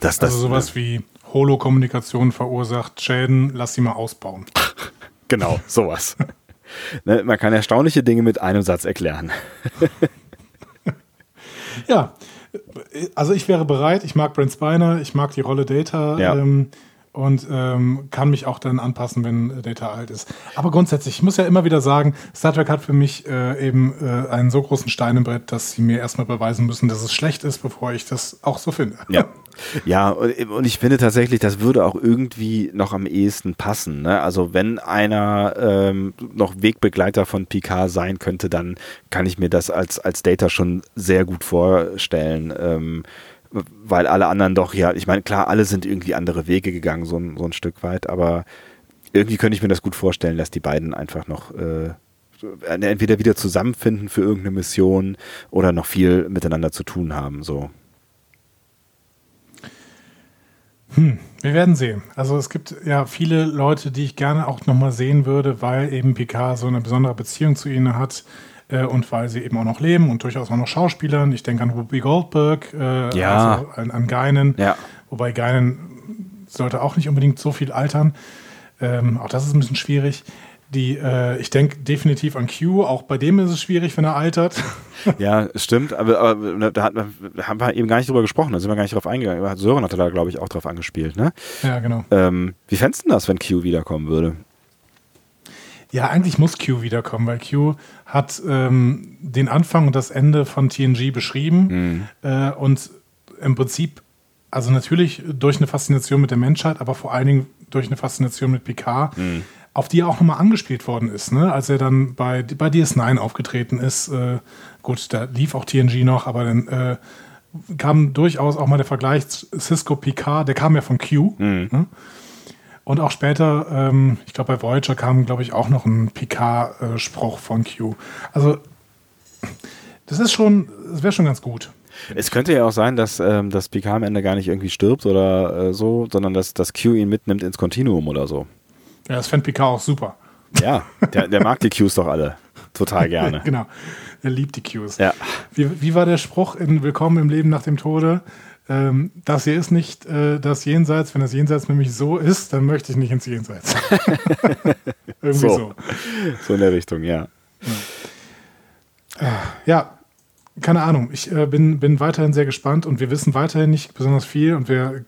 dass also das, sowas wie Holo-Kommunikation verursacht Schäden, lass sie mal ausbauen. (laughs) genau, sowas. ne, man kann erstaunliche Dinge mit einem Satz erklären. (laughs) ja, also ich wäre bereit, ich mag Brent Spiner, ich mag die Rolle Data. Ja. Ähm, und ähm, kann mich auch dann anpassen, wenn Data alt ist. Aber grundsätzlich, ich muss ja immer wieder sagen, Star Trek hat für mich äh, eben äh, einen so großen Stein im Brett, dass sie mir erstmal beweisen müssen, dass es schlecht ist, bevor ich das auch so finde. Ja, ja und ich finde tatsächlich, das würde auch irgendwie noch am ehesten passen. Ne? Also wenn einer ähm, noch Wegbegleiter von Picard sein könnte, dann kann ich mir das als, als Data schon sehr gut vorstellen. Ähm, weil alle anderen doch, ja, ich meine, klar, alle sind irgendwie andere Wege gegangen, so ein, so ein Stück weit, aber irgendwie könnte ich mir das gut vorstellen, dass die beiden einfach noch äh, entweder wieder zusammenfinden für irgendeine Mission oder noch viel miteinander zu tun haben, so. Hm, wir werden sehen. Also es gibt ja viele Leute, die ich gerne auch nochmal sehen würde, weil eben Picard so eine besondere Beziehung zu ihnen hat äh, und weil sie eben auch noch leben und durchaus auch noch Schauspielern. Ich denke an Whoopi Goldberg, äh, ja. also an, an Geinen, ja. wobei Geinen sollte auch nicht unbedingt so viel altern. Ähm, auch das ist ein bisschen schwierig. Die, äh, ich denke definitiv an Q. Auch bei dem ist es schwierig, wenn er altert. (laughs) Ja, stimmt. Aber, aber ne, da, hat, da haben wir eben gar nicht drüber gesprochen. Da sind wir gar nicht drauf eingegangen. Sören hatte da, glaube ich, auch drauf angespielt. Ne? Ja, genau. Ähm, wie fändest du das, wenn Q wiederkommen würde? Ja, eigentlich muss Q wiederkommen, weil Q hat ähm, den Anfang und das Ende von TNG beschrieben Mhm. äh, und im Prinzip, also natürlich durch eine Faszination mit der Menschheit, aber vor allen Dingen durch eine Faszination mit Picard, Mhm. auf die er auch nochmal angespielt worden ist, ne? als er dann bei, bei DS9 aufgetreten ist. Äh, gut, da lief auch TNG noch, aber dann äh, kam durchaus auch mal der Vergleich Cisco Picard, der kam ja von Q. Ne? Und auch später, ähm, ich glaube, bei Voyager kam, glaube ich, auch noch ein Picard-Spruch von Q. Also, das ist schon, das wäre schon ganz gut. Es könnte ja auch sein, dass, ähm, dass Picard am Ende gar nicht irgendwie stirbt oder äh, so, sondern dass, dass Q ihn mitnimmt ins Kontinuum oder so. Ja, das fände Picard auch super. Ja, der, der mag die Qs doch alle. Total gerne. (laughs) genau. Er liebt die Qs. Ja. Wie, wie war der Spruch in Willkommen im Leben nach dem Tode? Ähm, das hier ist nicht äh, das Jenseits. Wenn das Jenseits nämlich so ist, dann möchte ich nicht ins Jenseits. (laughs) Irgendwie So. so. So in der Richtung, ja. Ja, keine Ahnung. Ich äh, bin, bin weiterhin sehr gespannt und wir wissen weiterhin nicht besonders viel. Und wir,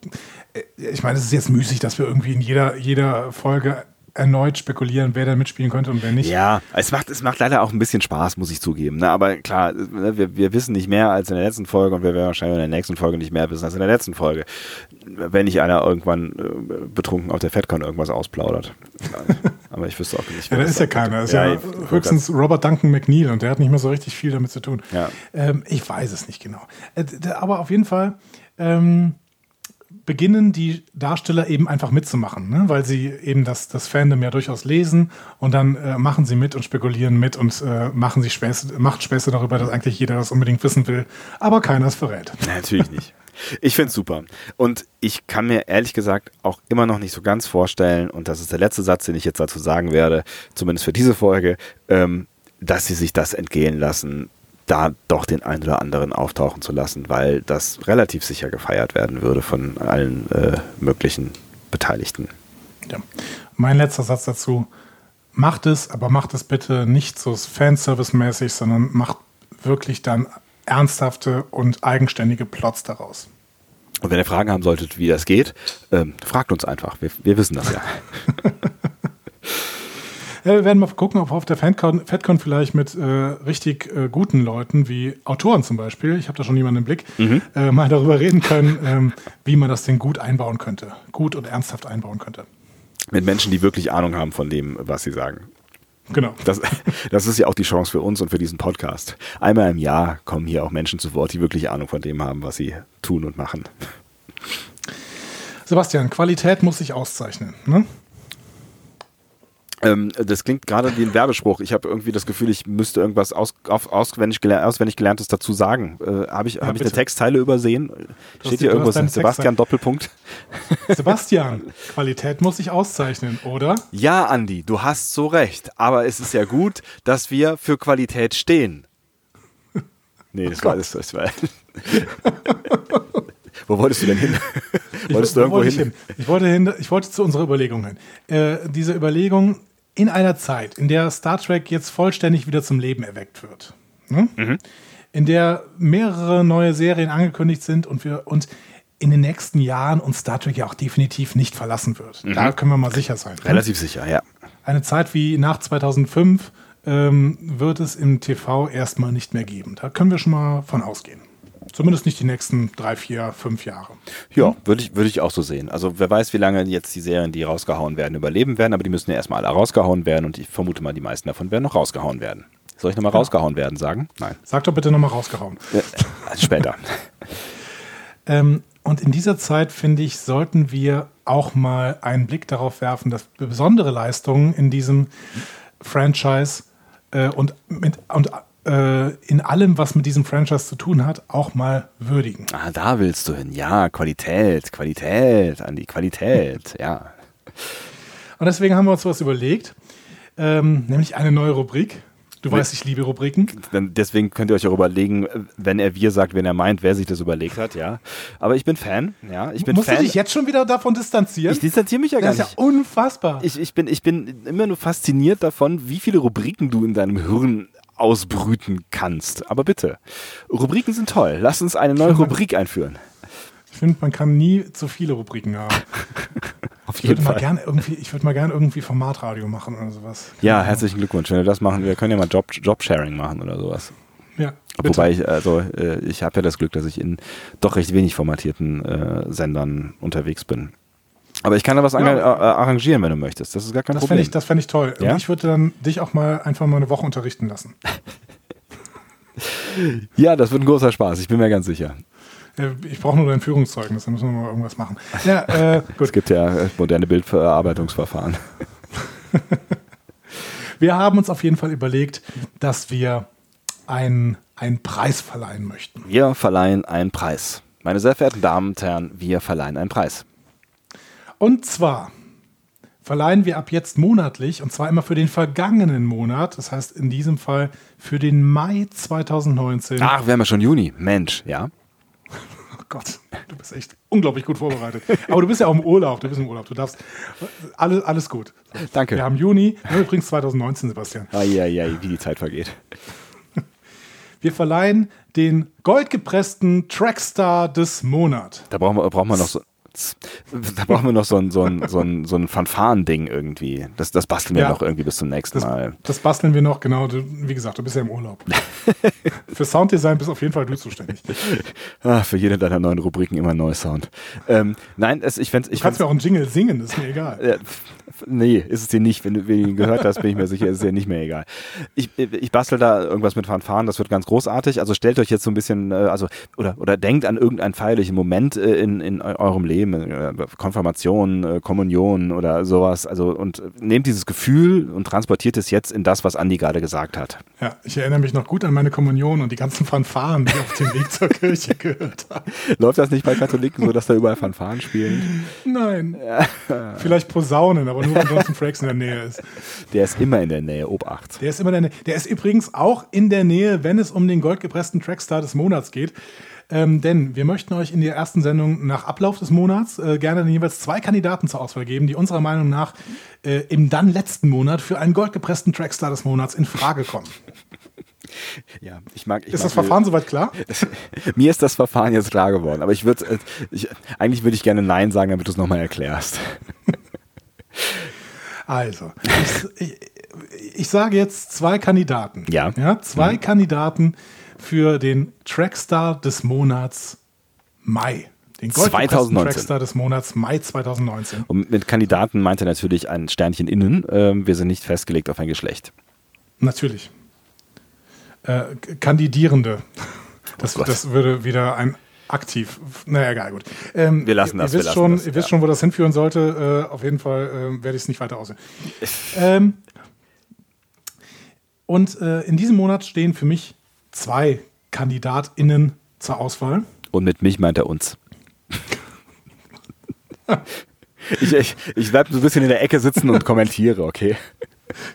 äh, ich meine, es ist jetzt müßig, dass wir irgendwie in jeder, jeder Folge erneut spekulieren, wer da mitspielen könnte und wer nicht. Ja, es macht, es macht leider auch ein bisschen Spaß, muss ich zugeben. Ne? Aber klar, ne, wir, wir wissen nicht mehr als in der letzten Folge und wir werden wahrscheinlich in der nächsten Folge nicht mehr wissen als in der letzten Folge. Wenn nicht einer irgendwann äh, betrunken auf der FedCon irgendwas ausplaudert. (laughs) Aber ich wüsste auch nicht. Ja, da ist ja keiner. Ist ja, ich- höchstens Robert Duncan McNeil und der hat nicht mehr so richtig viel damit zu tun. Ja. Ähm, ich weiß es nicht genau. Äh, aber auf jeden Fall ähm, beginnen die Darsteller eben einfach mitzumachen, ne? weil sie eben das, das Fandom ja durchaus lesen und dann äh, machen sie mit und spekulieren mit und äh, machen sich Späße, macht Späße darüber, dass eigentlich jeder das unbedingt wissen will, aber keiner es verrät. (laughs) Natürlich nicht. Ich finde es super. Und ich kann mir ehrlich gesagt auch immer noch nicht so ganz vorstellen, und das ist der letzte Satz, den ich jetzt dazu sagen werde, zumindest für diese Folge, ähm, dass sie sich das entgehen lassen, da doch den einen oder anderen auftauchen zu lassen, weil das relativ sicher gefeiert werden würde von allen äh, möglichen Beteiligten. Ja. Mein letzter Satz dazu. Macht es, aber macht es bitte nicht so Fanservice-mäßig, sondern macht wirklich dann ernsthafte und eigenständige Plots daraus. Und wenn ihr Fragen haben solltet, wie das geht, ähm, fragt uns einfach. Wir, wir wissen das ja. (laughs) Ja, wir werden mal gucken, ob wir auf der FedCon vielleicht mit äh, richtig äh, guten Leuten, wie Autoren zum Beispiel, ich habe da schon jemanden im Blick, äh, mal darüber reden können, ähm, wie man das denn gut einbauen könnte. Gut und ernsthaft einbauen könnte. Mit Menschen, die wirklich Ahnung haben von dem, was sie sagen. Genau. Das, das ist ja auch die Chance für uns und für diesen Podcast. Einmal im Jahr kommen hier auch Menschen zu Wort, die wirklich Ahnung von dem haben, was sie tun und machen. Sebastian, Qualität muss sich auszeichnen. Ne? Ähm, das klingt gerade wie ein Werbespruch. Ich habe irgendwie das Gefühl, ich müsste irgendwas aus, auf, auswendig, geler auswendig Gelerntes dazu sagen. Äh, habe ich, hab ich eine bitte. Textzeile übersehen? Steht die- hier du irgendwas? Sebastian Doppelpunkt? Sebastian, (laughs) Qualität muss sich auszeichnen, oder? Ja, Andi, du hast so recht. Aber es ist ja gut, dass wir für Qualität stehen. Nee, das war das. das war (laughs) Wo wolltest du denn hin? wolltest du Wo irgendwo wollte ich hin? Ich wollte, hin, ich wollte zu unserer Überlegung hin. Äh, diese Überlegung in einer Zeit, in der Star Trek jetzt vollständig wieder zum Leben erweckt wird, ne? Mhm. in der mehrere neue Serien angekündigt sind und wir und in den nächsten Jahren uns Star Trek ja auch definitiv nicht verlassen wird. Da können wir mal sicher sein. ne? Mhm. Relativ sicher, ja. Eine Zeit wie nach 2005 ähm, wird es im TV erstmal nicht mehr geben. Da können wir schon mal von ausgehen. Zumindest nicht die nächsten drei, vier, fünf Jahre. Ja, würde ich, würde ich auch so sehen. Also wer weiß, wie lange jetzt die Serien, die rausgehauen werden, überleben werden, aber die müssen ja erstmal alle rausgehauen werden und ich vermute mal, die meisten davon werden noch rausgehauen werden. Soll ich nochmal rausgehauen werden sagen? Nein. Sag doch bitte nochmal rausgehauen. Äh, später. (laughs) (laughs) Ähm, und in dieser Zeit, finde ich, sollten wir auch mal einen Blick darauf werfen, dass besondere Leistungen in diesem Franchise äh, und, mit, und in allem, was mit diesem Franchise zu tun hat, auch mal würdigen. Ah, da willst du hin. Ja, Qualität, Qualität, Andi, Qualität, ja. Und deswegen haben wir uns was überlegt, ähm, nämlich eine neue Rubrik. Du weißt, ich liebe Rubriken. Deswegen könnt ihr euch auch überlegen, wenn er wir sagt, wenn er meint, wer sich das überlegt hat, ja. Aber ich bin Fan, ja. Ich bin Musst Fan. du dich jetzt schon wieder davon distanzieren? ich distanziere mich ja gar das ist nicht. ja unfassbar. Ich, ich, bin, ich bin immer nur fasziniert davon, wie viele Rubriken du in deinem Hirn ausbrüten kannst. Aber bitte, Rubriken sind toll. Lass uns eine neue Rubrik einführen. Ich finde, man kann nie zu viele Rubriken haben. (laughs) Auf Ich würde mal gerne irgendwie, ich würde mal gerne irgendwie Formatradio machen oder sowas. Ja, herzlichen Glückwunsch. Wenn wir das machen, wir können ja mal Job, Jobsharing machen oder sowas. Ja, bitte. Wobei ich, also, äh, ich habe ja das Glück, dass ich in doch recht wenig formatierten äh, Sendern unterwegs bin. Aber ich kann da was Ja. äh, arrangieren, wenn du möchtest. Das ist gar kein das Problem. fände ich, das fänd ich toll. Ja? Ich würde dann dich auch mal einfach mal eine Woche unterrichten lassen. (laughs) ja, das wird ein großer Spaß, ich bin mir ganz sicher. Äh, Ich brauche nur dein Führungszeugnis, dann müssen wir mal irgendwas machen. Ja, äh, (laughs) Es gut. gibt ja äh, moderne Bildverarbeitungsverfahren. (laughs) Wir haben uns auf jeden Fall überlegt, dass wir einen, einen Preis verleihen möchten. Wir verleihen einen Preis. Meine sehr verehrten Damen und Herren, wir verleihen einen Preis. Und zwar verleihen wir ab jetzt monatlich, und zwar immer für den vergangenen Monat, das heißt in diesem Fall für den Mai 2019. Ach, wir haben ja schon Juni. Mensch, ja. (laughs) Oh Gott, du bist echt unglaublich gut vorbereitet. Aber du bist ja auch im Urlaub, du bist im Urlaub, du darfst, alles, alles gut. Danke. Wir haben Juni, ja, übrigens 2019, Sebastian. Eieiei, wie die Zeit vergeht. (laughs) Wir verleihen den goldgepressten Trackstar des Monats. Da brauchen wir, brauchen wir noch so. Da brauchen wir noch so ein, so ein, so ein, so ein Fanfaren-Ding irgendwie. Das, das basteln wir Ja. noch irgendwie bis zum nächsten Das, Mal. das basteln wir noch, genau. Du, wie gesagt, du bist ja im Urlaub. (laughs) Für Sounddesign bist auf jeden Fall du zuständig. Du Ah, für jede deiner neuen Rubriken immer ein neuer Sound. Ähm, nein, es, ich fände ich kannst fänd's, mir auch einen Jingle singen, das ist mir egal. Ja, nee, ist es dir nicht. Wenn du, wenn du ihn gehört hast, bin ich mir sicher, ist es dir nicht mehr egal. Ich, ich bastel da irgendwas mit Fanfaren, das wird ganz großartig. Also stellt euch jetzt so ein bisschen, äh, also, oder, oder denkt an irgendeinen feierlichen Moment äh, in, in eu- eurem Leben, äh, Konfirmation, äh, Kommunion oder sowas. Also, und nehmt dieses Gefühl und transportiert es jetzt in das, was Andi gerade gesagt hat. Ja, ich erinnere mich noch gut an meine Kommunion und die ganzen Fanfaren, die ich auf dem Weg zur (laughs) Kirche gehört habe. Läuft das nicht bei Katholiken so, dass da überall Fanfaren spielen? Nein. (laughs) Vielleicht Posaunen, aber nur wenn Jonathan Frakes in der Nähe ist. Der ist immer in der Nähe, Obacht. Der ist immer in der Nähe. Der ist übrigens auch in der Nähe, wenn es um den goldgepressten Trackstar des Monats geht. Ähm, denn wir möchten euch in der ersten Sendung nach Ablauf des Monats äh, gerne jeweils zwei Kandidaten zur Auswahl geben, die unserer Meinung nach äh, im dann letzten Monat für einen goldgepressten Trackstar des Monats in Frage kommen. (laughs) Ja, ich mag, ich Ist mag das Verfahren soweit klar? (laughs) Mir ist das Verfahren jetzt klar geworden, aber ich würde, äh, ich, eigentlich würde ich gerne Nein sagen, damit du es nochmal erklärst. (laughs) Also, ich, ich, ich sage jetzt zwei Kandidaten. Ja. ja zwei Kandidaten für den Trackstar des Monats Mai. Den goldgepressten 2019. Trackstar des Monats Mai 2019. Und mit Kandidaten meint er natürlich ein Sternchen innen. Ähm, wir sind nicht festgelegt auf ein Geschlecht. Natürlich. Äh, Kandidierende. Das, Oh das würde wieder ein aktiv. Naja, egal, gut. Ähm, Wir lassen ihr, das, Ihr wir wisst, lassen schon, das, ihr wisst ja. schon, wo das hinführen sollte. Äh, auf jeden Fall äh, werde ich es nicht weiter aussehen. ähm, und äh, in diesem Monat stehen für mich zwei KandidatInnen zur Auswahl. Und mit mich meint er uns. (laughs) ich ich, ich bleibe so ein bisschen in der Ecke sitzen und kommentiere, okay?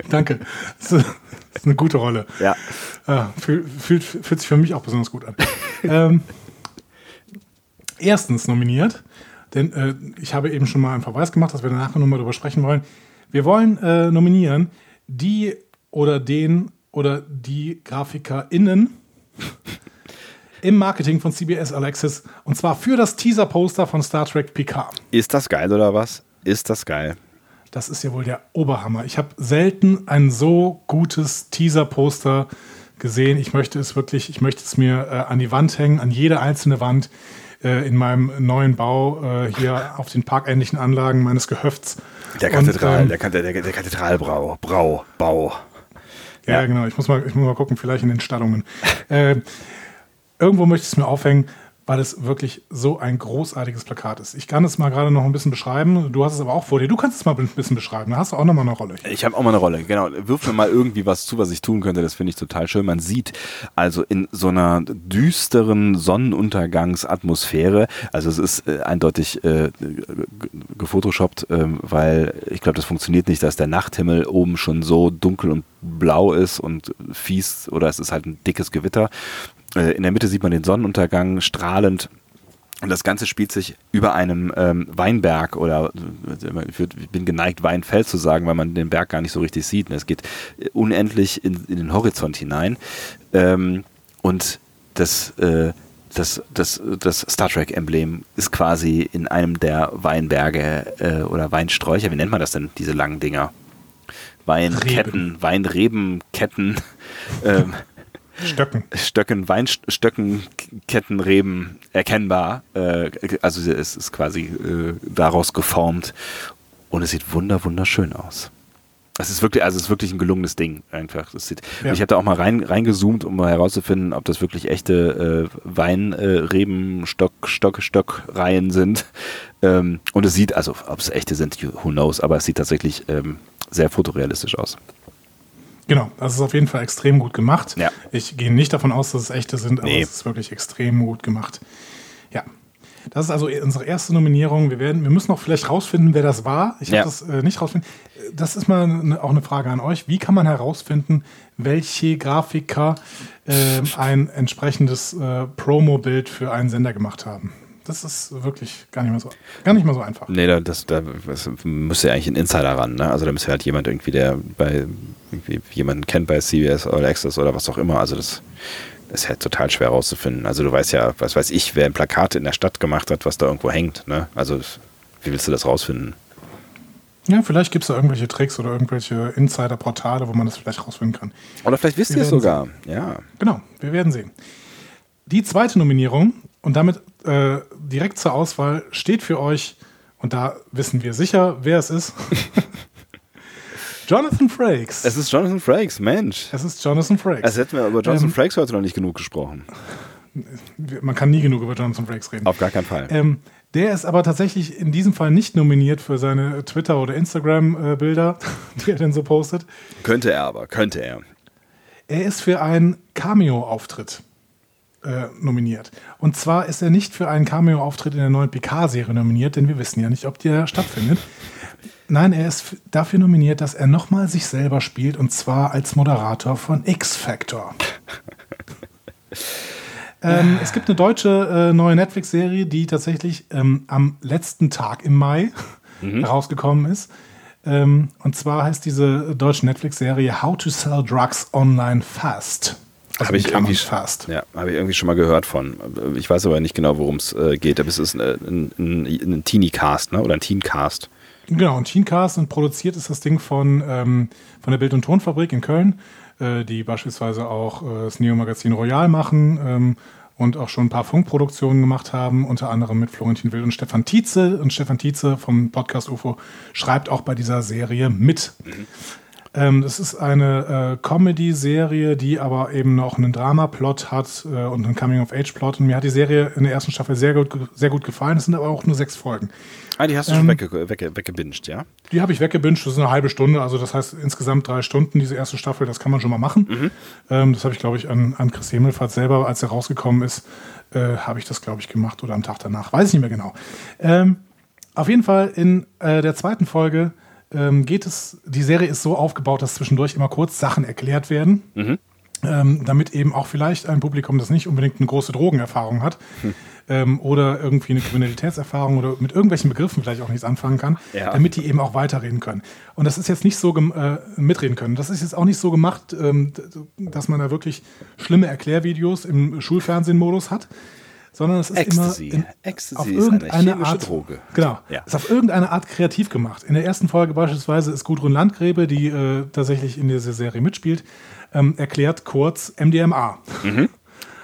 Danke. Das ist, eine gute Rolle. Ja. Ja, fühlt, fühlt, fühlt sich für mich auch besonders gut an. (laughs) ähm, erstens nominiert, denn äh, ich habe eben schon mal einen Verweis gemacht, dass wir danach nochmal darüber sprechen wollen. Wir wollen äh, nominieren die oder den oder die GrafikerInnen im Marketing von CBS Alexis und zwar für das Teaser-Poster von Star Trek Picard. Ist das geil oder was? Ist das geil? Das ist ja wohl der Oberhammer. Ich habe selten ein so gutes Teaser-Poster gesehen. Ich möchte es wirklich, ich möchte es mir äh, an die Wand hängen, an jede einzelne Wand äh, in meinem neuen Bau äh, hier auf den parkähnlichen Anlagen meines Gehöfts. Der Und, Kathedral, ähm, der, der, der Kathedralbrau, Brau, Bau. Ja, Ja. genau. Ich muss, mal, ich muss mal gucken, vielleicht in den Stallungen. äh, irgendwo möchte ich es mir aufhängen. Weil es wirklich so ein großartiges Plakat ist. Ich kann es mal gerade noch ein bisschen beschreiben. Du hast es aber auch vor dir. Du kannst es mal ein bisschen beschreiben. Da hast du auch noch mal eine Rolle. Ich habe auch mal eine Rolle, genau. Wirf mir mal irgendwie was zu, was ich tun könnte. Das finde ich total schön. Man sieht also in so einer düsteren Sonnenuntergangsatmosphäre, also es ist äh, eindeutig äh, gefotoshoppt, äh, weil ich glaube, das funktioniert nicht, dass der Nachthimmel oben schon so dunkel und blau ist und fies oder es ist halt ein dickes Gewitter. Äh, in der Mitte sieht man den Sonnenuntergang strahlend. Und das Ganze spielt sich über einem ähm, Weinberg oder äh, ich bin geneigt, Weinfeld zu sagen, weil man den Berg gar nicht so richtig sieht. Es geht unendlich in, in den Horizont hinein. Ähm, und das, äh, das, das, das Star Trek-Emblem ist quasi in einem der Weinberge äh, oder Weinsträucher. Wie nennt man das denn, diese langen Dinger? Weinketten, Weinrebenketten. (laughs) ähm, Stöcken. Stöcken, Weinstöcken, Kettenreben erkennbar. Äh, also es ist quasi äh, daraus geformt und es sieht wunder wunderschön aus. Es ist wirklich, also es ist wirklich ein gelungenes Ding einfach. Das sieht, ja. Ich habe da auch mal rein, reingezoomt, um mal herauszufinden, ob das wirklich echte äh, Weinreben, äh, Stock, Stock, Stockreihen sind. Ähm, und es sieht, also ob es echte sind, who knows, aber es sieht tatsächlich ähm, sehr fotorealistisch aus. Genau, das ist auf jeden Fall extrem gut gemacht. Ja. Ich gehe nicht davon aus, dass es echte sind, aber Nee. es ist wirklich extrem gut gemacht. Ja. Das ist also unsere erste Nominierung. Wir, werden, wir müssen noch vielleicht rausfinden, wer das war. Ich Ja. habe das äh, nicht rausfinden. Das ist mal eine, auch eine Frage an euch. Wie kann man herausfinden, welche Grafiker äh, ein entsprechendes äh, Promo-Bild für einen Sender gemacht haben? Das ist wirklich gar nicht mehr so, gar nicht mehr so einfach. Nee, da, das, da das müsste ja eigentlich ein Insider ran, ne? Also da müsste halt jemand irgendwie, der bei jemanden kennt bei CBS oder Access oder was auch immer. Also das, ist halt total schwer rauszufinden. Also du weißt ja, was weiß ich, wer ein Plakat in der Stadt gemacht hat, was da irgendwo hängt, ne? Also wie willst du das rausfinden? Ja, vielleicht gibt es da irgendwelche Tricks oder irgendwelche Insider-Portale, wo man das vielleicht rausfinden kann. Oder vielleicht wisst ihr es sogar. Ja. Genau, wir werden sehen. Die zweite Nominierung und damit äh, direkt zur Auswahl steht für euch, und da wissen wir sicher, wer es ist. (laughs) Jonathan Frakes. Es ist Jonathan Frakes, Mensch. Es ist Jonathan Frakes. Also hätten wir über Jonathan Ähm, Frakes heute noch nicht genug gesprochen. Man kann nie genug über Jonathan Frakes reden. Auf gar keinen Fall. Ähm, der ist aber tatsächlich in diesem Fall nicht nominiert für seine Twitter- oder Instagram-Bilder, (laughs) die er denn so postet. Könnte er aber, könnte er. Er ist für einen Cameo-Auftritt äh, nominiert. Und zwar ist er nicht für einen Cameo-Auftritt in der neuen PK-Serie nominiert, denn wir wissen ja nicht, ob der stattfindet. Nein, er ist dafür nominiert, dass er nochmal sich selber spielt und zwar als Moderator von X-Factor. (laughs) ähm, es gibt eine deutsche äh, neue Netflix-Serie, die tatsächlich ähm, am letzten Tag im Mai herausgekommen ist. Ähm, und zwar heißt diese deutsche Netflix-Serie How to Sell Drugs Online Fast. Also Habe ich irgendwie fast. Ja, habe ich irgendwie schon mal gehört von. Ich weiß aber nicht genau, worum es äh, geht. Aber es ist ein, ein, ein, ein Teenie-Cast, ne? Oder ein Teen-Cast. Genau, ein Teencast und produziert ist das Ding von, ähm, von der Bild- und Tonfabrik in Köln, äh, die beispielsweise auch äh, das Neo-Magazin Royal machen ähm, und auch schon ein paar Funkproduktionen gemacht haben, unter anderem mit Florentin Will und Stefan Tietze. Und Stefan Tietze vom Podcast UFO schreibt auch bei dieser Serie mit. Ähm, das ist eine äh, Comedy-Serie, die aber eben noch einen Drama-Plot hat äh, und einen Coming-of-Age-Plot. Und mir hat die Serie in der ersten Staffel sehr gut, sehr gut gefallen. Es sind aber auch nur sechs Folgen. Ah, die hast du Ähm, schon wegge wegge weggebinged, ja? Die habe ich weggebinged, das ist eine halbe Stunde, also das heißt insgesamt drei Stunden, diese erste Staffel, das kann man schon mal machen. Ähm, das habe ich, glaube ich, an, an Chris Himmelfahrt selber, als er rausgekommen ist, äh, habe ich das, glaube ich, gemacht oder am Tag danach, weiß ich nicht mehr genau. Ähm, auf jeden Fall in äh, der zweiten Folge ähm, geht es, die Serie ist so aufgebaut, dass zwischendurch immer kurz Sachen erklärt werden, ähm, damit eben auch vielleicht ein Publikum, das nicht unbedingt eine große Drogenerfahrung hat, ähm, oder irgendwie eine Kriminalitätserfahrung oder mit irgendwelchen Begriffen vielleicht auch nichts anfangen kann, Ja. damit die eben auch weiterreden können. Und das ist jetzt nicht so äh, mitreden können. Das ist jetzt auch nicht so gemacht, ähm, dass man da wirklich schlimme Erklärvideos im Schulfernsehenmodus hat, sondern es ist Ecstasy. immer in, Ecstasy auf eine irgendeine chemische Art Droge. Genau. Ja. Ist auf irgendeine Art kreativ gemacht. In der ersten Folge beispielsweise ist Gudrun Landgräbe, die äh, tatsächlich in dieser Serie mitspielt, ähm, erklärt kurz MDMA.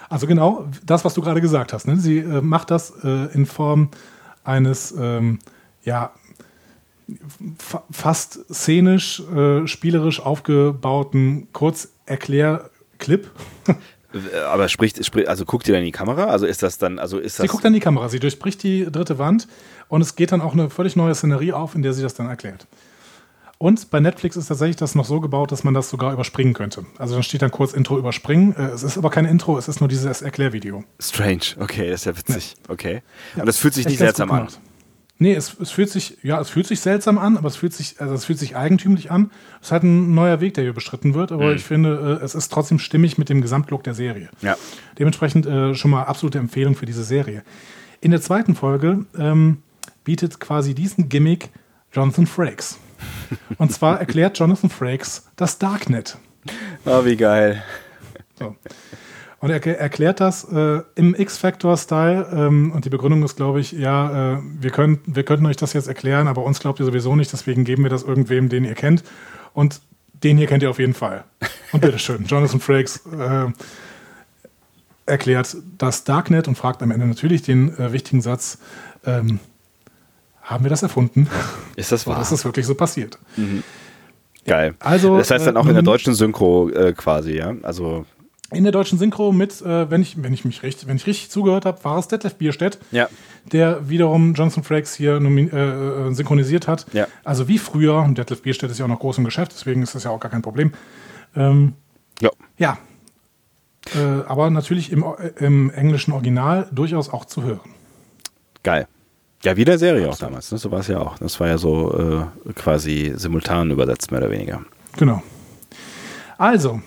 Also genau das, was du gerade gesagt hast. Ne? Sie äh, macht das äh, in Form eines, ähm, ja, fa fast szenisch, äh, spielerisch aufgebauten Kurzerklärclip. (laughs) Aber spricht, spricht, also guckt ihr dann in die Kamera? Also ist das dann, also ist das. Sie guckt dann in die Kamera, sie durchbricht die dritte Wand und es geht dann auch eine völlig neue Szenerie auf, in der sie das dann erklärt. Und bei Netflix ist tatsächlich das noch so gebaut, dass man das sogar überspringen könnte. Also dann steht dann kurz Intro überspringen. Äh, Es ist aber kein Intro, es ist nur dieses Erklärvideo. Strange, okay, das ist ja witzig. Okay. Ja, Und das fühlt sich nicht seltsam an. gemacht. Nee, es, es fühlt sich, ja, es fühlt sich seltsam an, aber es fühlt sich, also es fühlt sich eigentümlich an. Es ist halt ein neuer Weg, der hier bestritten wird, aber ich finde, äh, es ist trotzdem stimmig mit dem Gesamtlook der Serie. Ja. Dementsprechend äh, schon mal absolute Empfehlung für diese Serie. In der zweiten Folge ähm, bietet quasi diesen Gimmick Jonathan Frakes. (laughs) Und zwar erklärt Jonathan Frakes das Darknet. Oh, wie geil. So. Und er er erklärt das äh, im X-Factor-Style. Ähm, und die Begründung ist, glaube ich, ja, äh, wir, können, wir könnten euch das jetzt erklären, aber uns glaubt ihr sowieso nicht, deswegen geben wir das irgendwem, den ihr kennt. Und den hier kennt ihr auf jeden Fall. Und bitteschön, (laughs) Jonathan Frakes äh, erklärt das Darknet und fragt am Ende natürlich den äh, wichtigen Satz: ähm, Haben wir das erfunden? (laughs) Ist das Oder wahr? ist das wirklich so passiert? geil. Also, das heißt dann auch in der nun- deutschen Synchro äh, quasi, ja? Also, In der deutschen Synchro mit, äh, wenn, ich, wenn ich mich richtig, wenn ich richtig zugehört habe, war es Detlef Bierstedt, ja. der wiederum Johnson Frakes hier äh, äh, synchronisiert hat. Ja. Also wie früher, und Detlef Bierstedt ist ja auch noch groß im Geschäft, deswegen ist das ja auch gar kein Problem. Ähm, Ja. ja. Äh, aber natürlich im, äh, im englischen Original durchaus auch zu hören. Geil. Ja, wie der Serie auch damals, ne? So war es ja auch. Das war ja so äh, quasi simultan übersetzt, mehr oder weniger. Genau. Also,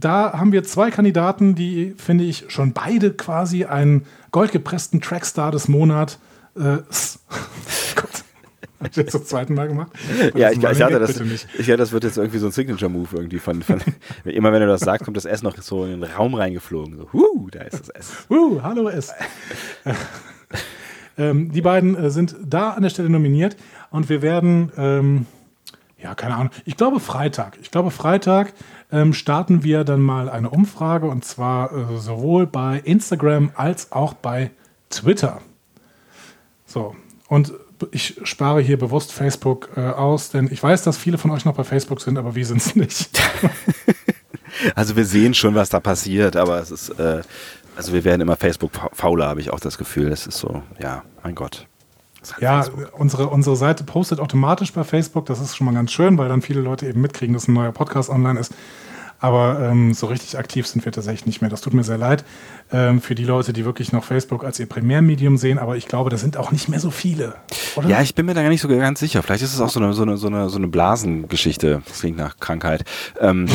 da haben wir zwei Kandidaten, die, finde ich, schon beide quasi einen goldgepressten Trackstar des Monats. Äh, (laughs) Gott. Hab ich jetzt zum zweiten Mal gemacht? Ja, Das ich, ich, hatte das, ich hatte, das wird jetzt irgendwie so ein Signature-Move irgendwie von, von (laughs) immer wenn du das sagst, kommt das S noch so in den Raum reingeflogen. So, huh, da ist das S. Uh, hallo S. (laughs) ähm, die beiden äh, sind da an der Stelle nominiert und wir werden, ähm, ja, keine Ahnung, ich glaube Freitag. Ich glaube Freitag ähm, starten wir dann mal eine Umfrage und zwar äh, sowohl bei Instagram als auch bei Twitter. So, und ich spare hier bewusst Facebook äh, aus, denn ich weiß, dass viele von euch noch bei Facebook sind, aber wir sind es (laughs) nicht. (laughs) Also wir sehen schon, was da passiert, aber es ist, äh, also wir werden immer Facebook-fauler, habe ich auch das Gefühl. Das ist so, ja, mein Gott. Halt Ja, Facebook. unsere, unsere Seite postet automatisch bei Facebook. Das ist schon mal ganz schön, weil dann viele Leute eben mitkriegen, dass ein neuer Podcast online ist. Aber ähm, so richtig aktiv sind wir tatsächlich nicht mehr. Das tut mir sehr leid ähm, für die Leute, die wirklich noch Facebook als ihr Primärmedium sehen. Aber ich glaube, das sind auch nicht mehr so viele. Oder? Ja, ich bin mir da gar nicht so ganz sicher. Vielleicht ist es auch so eine, so eine, so eine, so eine Blasengeschichte. Das klingt nach Krankheit. Ähm,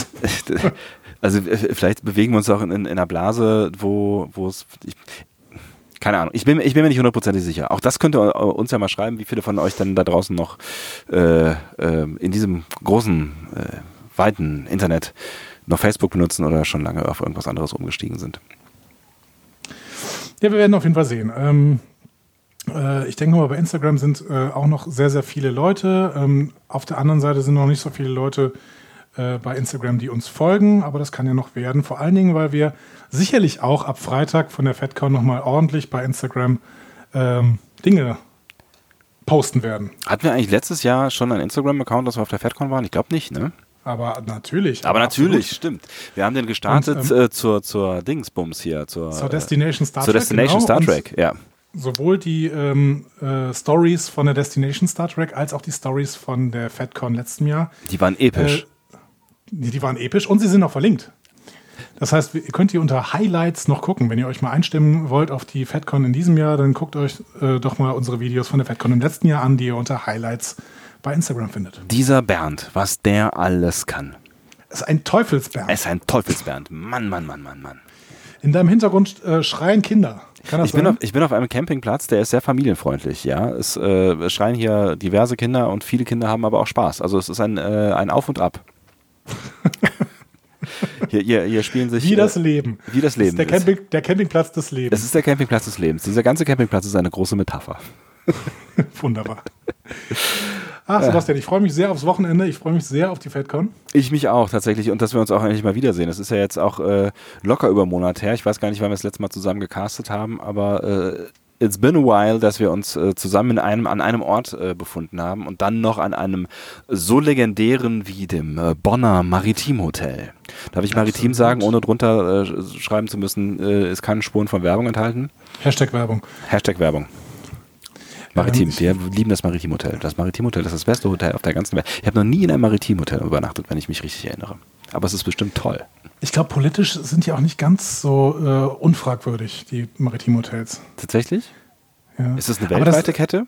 (laughs) also äh, vielleicht bewegen wir uns auch in, in, in einer Blase, wo, wo es. Ich, keine Ahnung. Ich bin, ich bin mir nicht hundertprozentig sicher. Auch das könnt ihr uns ja mal schreiben, wie viele von euch dann da draußen noch äh, äh, in diesem großen, äh, weiten Internet noch Facebook benutzen oder schon lange auf irgendwas anderes umgestiegen sind. Ja, wir werden auf jeden Fall sehen. Ähm, äh, ich denke mal, bei Instagram sind äh, auch noch sehr, sehr viele Leute. Ähm, auf der anderen Seite sind noch nicht so viele Leute äh, bei Instagram, die uns folgen, aber das kann ja noch werden. Vor allen Dingen, weil wir sicherlich auch ab Freitag von der FedCon nochmal ordentlich bei Instagram ähm, Dinge posten werden. Hatten wir eigentlich letztes Jahr schon einen Instagram-Account, dass wir auf der FedCon waren? Ich glaube nicht, ne? Aber natürlich. Aber natürlich, absolut. stimmt. Wir haben den gestartet Und, ähm, äh, zur, zur Dingsbums hier, zur, Zur Destination Star zur Trek. Destination genau. Star Und Trek, ja. sowohl die ähm, äh, Stories von der Destination Star Trek als auch die Stories von der FedCon letzten Jahr. Die waren episch. Äh, die, die waren episch und sie sind auch verlinkt. Das heißt, ihr könnt ihr unter Highlights noch gucken. Wenn ihr euch mal einstimmen wollt auf die FedCon in diesem Jahr, dann guckt euch äh, doch mal unsere Videos von der FedCon im letzten Jahr an, die ihr unter Highlights bei Instagram findet. Dieser Bernd, was der alles kann. Es ist ein Teufelsberg. Er ist ein Teufelsbernd. Mann, Mann, Mann, Mann, Mann. In deinem Hintergrund äh, schreien Kinder. Kann das Ich bin, auf, ich bin auf einem Campingplatz, der ist sehr familienfreundlich, ja. Es äh, schreien hier diverse Kinder und viele Kinder haben aber auch Spaß. Also es ist ein, äh, ein Auf und Ab. (laughs) hier, hier, hier spielen sich. Wie das äh, Leben. Wie das Leben. ist der, ist. Camping, der Campingplatz des Lebens. Es ist der Campingplatz des Lebens. Dieser ganze Campingplatz ist eine große Metapher. (laughs) Wunderbar. Ach, Sebastian, ich freue mich sehr aufs Wochenende. Ich freue mich sehr auf die FedCon. Ich mich auch tatsächlich und dass wir uns auch endlich mal wiedersehen. Das ist ja jetzt auch äh, locker über einen Monat her. Ich weiß gar nicht, wann wir das letzte Mal zusammen gecastet haben, aber äh, it's been a while, dass wir uns äh, zusammen in einem, an einem Ort äh, befunden haben und dann noch an einem so legendären wie dem äh, Bonner Maritim Hotel. Darf ich Maritim Absolut. sagen, ohne drunter äh, schreiben zu müssen, äh, ist keine Spuren von Werbung enthalten? Hashtag Werbung. Hashtag Werbung. Maritim, wir lieben das Maritim Hotel. Das Maritim Hotel ist das beste Hotel auf der ganzen Welt. Ich habe noch nie in einem Maritim Hotel übernachtet, wenn ich mich richtig erinnere. Aber es ist bestimmt toll. Ich glaube, politisch sind die auch nicht ganz so äh, unfragwürdig, die Maritimhotels. Tatsächlich? Ja. Ist es eine Aber das- weltweite Kette?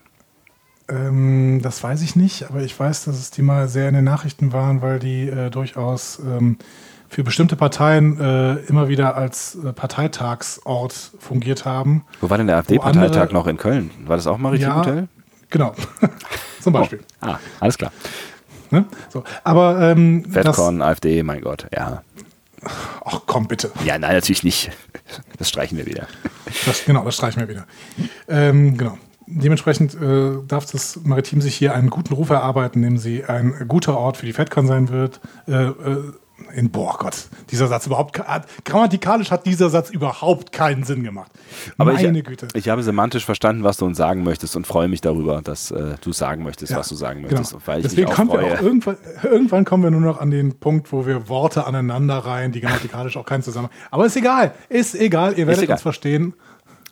Ähm, das weiß ich nicht, aber ich weiß, dass es die mal sehr in den Nachrichten waren, weil die äh, durchaus ähm, für bestimmte Parteien äh, immer wieder als äh, Parteitagsort fungiert haben. Wo war denn der AfD-Parteitag noch in Köln? War das auch ein Maritim Ja, Hotel? Genau. (laughs) Zum Beispiel. Oh. Ah, alles klar. Ne? So. Aber ähm, das, Fatcon, AfD, mein Gott, ja. Ach komm bitte. Ja, nein, natürlich nicht. Das streichen wir wieder. Das, genau, das streichen wir wieder. Ähm, genau. Dementsprechend äh, darf das Maritim sich hier einen guten Ruf erarbeiten, indem sie ein guter Ort für die FedCon sein wird. Äh, äh, in, boah Gott, dieser Satz überhaupt, grammatikalisch hat dieser Satz überhaupt keinen Sinn gemacht. Aber Meine ich, Güte. ich habe semantisch verstanden, was du uns sagen möchtest und freue mich darüber, dass äh, du sagen möchtest, was du sagen möchtest. Genau. Weil ich Deswegen kommen wir auch irgendwann, irgendwann kommen wir nur noch an den Punkt, wo wir Worte aneinander reihen, die grammatikalisch auch keinen Zusammenhang. Aber ist egal, ist egal, ihr werdet egal. uns verstehen.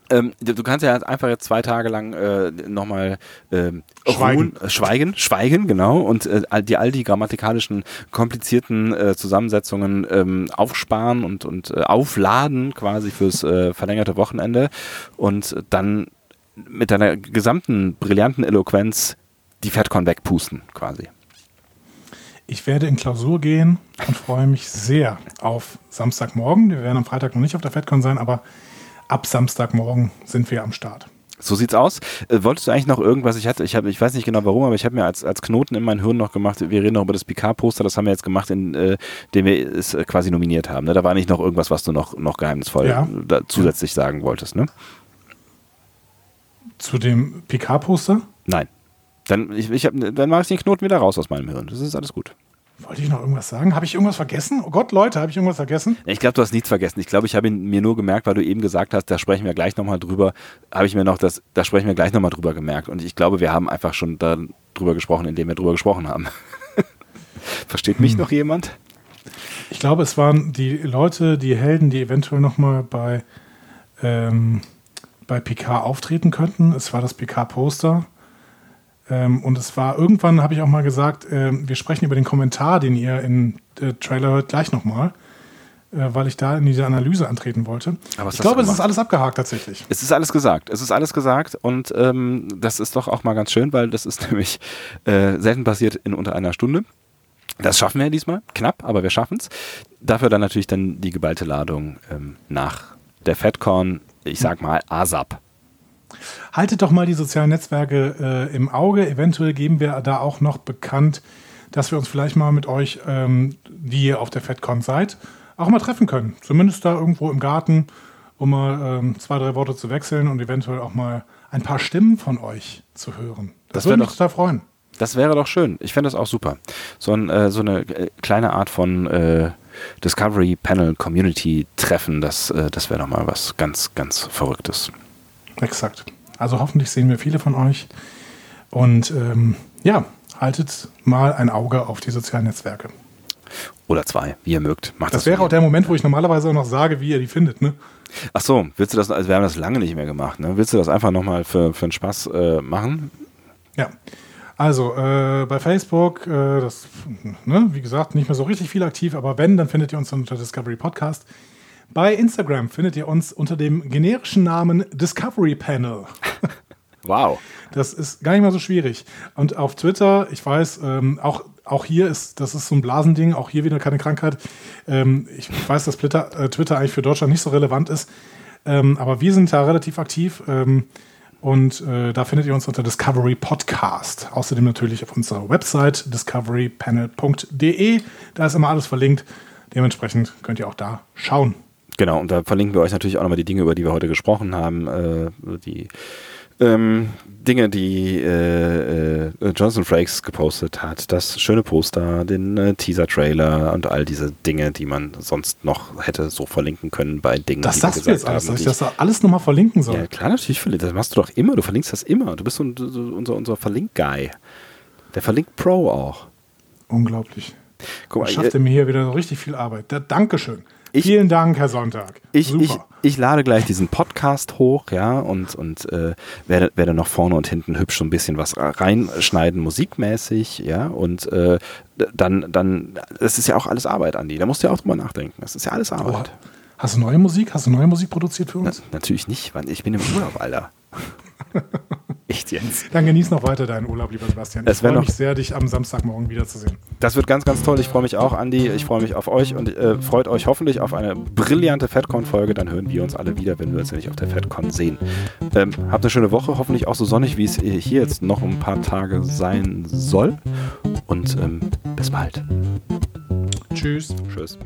Ähm, du kannst ja einfach jetzt zwei Tage lang äh, nochmal ähm, Schweigen. ruhen, äh, schweigen, schweigen, genau, und äh, all die all die grammatikalischen komplizierten äh, Zusammensetzungen ähm, aufsparen und und äh, aufladen quasi fürs äh, verlängerte Wochenende und dann mit deiner gesamten brillanten Eloquenz die FedCon wegpusten quasi. Ich werde in Klausur gehen und freue mich sehr auf Samstagmorgen. Wir werden am Freitag noch nicht auf der FedCon sein, aber ab Samstagmorgen sind wir am Start. So sieht's aus. Äh, wolltest du eigentlich noch irgendwas? Ich hatte, ich habe, ich weiß nicht genau warum, aber ich habe mir als, als Knoten in mein Hirn noch gemacht. Wir reden noch über das Picard-Poster. Das haben wir jetzt gemacht, in äh, dem wir es äh, quasi nominiert haben. Ne? Da war nicht noch irgendwas, was du noch, noch geheimnisvoll Ja. zusätzlich sagen wolltest. Ne? Zu dem PK-Poster Nein. Dann, ich, ich hab, dann mache ich den Knoten wieder raus aus meinem Hirn. Das ist alles gut. Wollte ich noch irgendwas sagen. Habe ich irgendwas vergessen? Oh Gott, Leute, habe ich irgendwas vergessen? Ich glaube, du hast nichts vergessen. Ich glaube, ich habe ihn mir nur gemerkt, weil du eben gesagt hast, da sprechen wir gleich nochmal drüber. Habe ich mir noch das, da sprechen wir gleich nochmal drüber gemerkt. Und ich glaube, wir haben einfach schon da drüber gesprochen, indem wir drüber gesprochen haben. (laughs) Versteht mich noch jemand? Ich glaube, es waren die Leute, die Helden, die eventuell nochmal bei, ähm, bei PK auftreten könnten. Es war das PK-Poster. Ähm, und es war irgendwann, habe ich auch mal gesagt, ähm, wir sprechen über den Kommentar, den ihr im äh, Trailer hört, gleich nochmal, äh, weil ich da in diese Analyse antreten wollte. Aber ich glaube, es ist alles abgehakt tatsächlich. Es ist alles gesagt. Es ist alles gesagt und ähm, das ist doch auch mal ganz schön, weil das ist (laughs) nämlich äh, selten passiert in unter einer Stunde. Das schaffen wir diesmal, knapp, aber wir schaffen es. Dafür dann natürlich dann die geballte Ladung ähm, nach der FedCon, ich sag mal ASAP. Haltet doch mal die sozialen Netzwerke äh, im Auge. Eventuell geben wir da auch noch bekannt, dass wir uns vielleicht mal mit euch, ähm, die ihr auf der FedCon seid, auch mal treffen können. Zumindest da irgendwo im Garten, um mal ähm, zwei, drei Worte zu wechseln und eventuell auch mal ein paar Stimmen von euch zu hören. Das, Das würde mich total freuen. Das wäre doch schön. Ich fände das auch super. So, ein, äh, so eine äh, kleine Art von äh, Discovery Panel Community Treffen, das, äh, das wäre doch mal was ganz, ganz Verrücktes. Exakt. Also hoffentlich sehen wir viele von euch. Und ähm, ja, haltet mal ein Auge auf die sozialen Netzwerke. Oder zwei, wie ihr mögt. Macht Das wie wäre auch der Moment, wo ich normalerweise auch noch sage, wie ihr die findet. Ne? Ach so, willst du das, also wir haben das lange nicht mehr gemacht, ne? Willst du das einfach nochmal für, für einen Spaß äh, machen? Ja. Also äh, bei Facebook, äh, das, ne, wie gesagt, nicht mehr so richtig viel aktiv, aber wenn, dann findet ihr uns unter Discovery Podcast. Bei Instagram findet ihr uns unter dem generischen Namen Discovery Panel. (laughs) Wow. Das ist gar nicht mal so schwierig. Und auf Twitter, ich weiß, ähm, auch, auch hier ist, das ist so ein Blasending, auch hier wieder keine Krankheit. Ähm, ich weiß, dass Twitter, äh, Twitter eigentlich für Deutschland nicht so relevant ist. Ähm, aber wir sind da relativ aktiv. Ähm, und äh, da findet ihr uns unter Discovery Podcast. Außerdem natürlich auf unserer Website discoverypanel.de. Da ist immer alles verlinkt. Dementsprechend könnt ihr auch da schauen. Genau, und da verlinken wir euch natürlich auch nochmal die Dinge, über die wir heute gesprochen haben, äh, die ähm, Dinge, die äh, äh, Jonathan Frakes gepostet hat, das schöne Poster, den äh, Teaser-Trailer und all diese Dinge, die man sonst noch hätte so verlinken können bei Dingen, Das die sagst wir du gesagt jetzt alles, haben. dass und ich das alles nochmal verlinken soll. ja, klar, natürlich. Das machst du doch immer. Du verlinkst das immer. Du bist so, unser, unser Verlink-Guy. Der verlinkt Pro auch. Unglaublich. Guck mal, Schafft er mir hier wieder so richtig viel Arbeit. Da, Dankeschön. Ich- Vielen Dank, Herr Sonntag. ich, ich, Super. ich lade gleich diesen Podcast hoch, ja, und, und äh, werde, werde noch vorne und hinten hübsch so ein bisschen was reinschneiden, musikmäßig, ja, und äh, dann, dann, das ist ja auch alles Arbeit, Andi. Da musst du ja auch drüber nachdenken. Das ist ja alles Oh, Arbeit. hast du neue Musik? Hast du neue Musik produziert für Na, uns? natürlich nicht, weil ich bin im Urlaub, Alter. (laughs) Echt jetzt. Dann genieß noch weiter deinen Urlaub, lieber Sebastian. Es Ich freue mich sehr, dich am Samstagmorgen wiederzusehen. Das wird ganz, ganz toll. Ich freue mich auch, Andi. Ich freue mich auf euch und äh, freut euch hoffentlich auf eine brillante FedCon-Folge. Dann hören wir uns alle wieder, wenn wir uns ja nicht auf der FedCon sehen. Ähm, habt eine schöne Woche, hoffentlich auch so sonnig, wie es hier jetzt noch ein paar Tage sein soll. Und ähm, bis bald. Tschüss. Tschüss.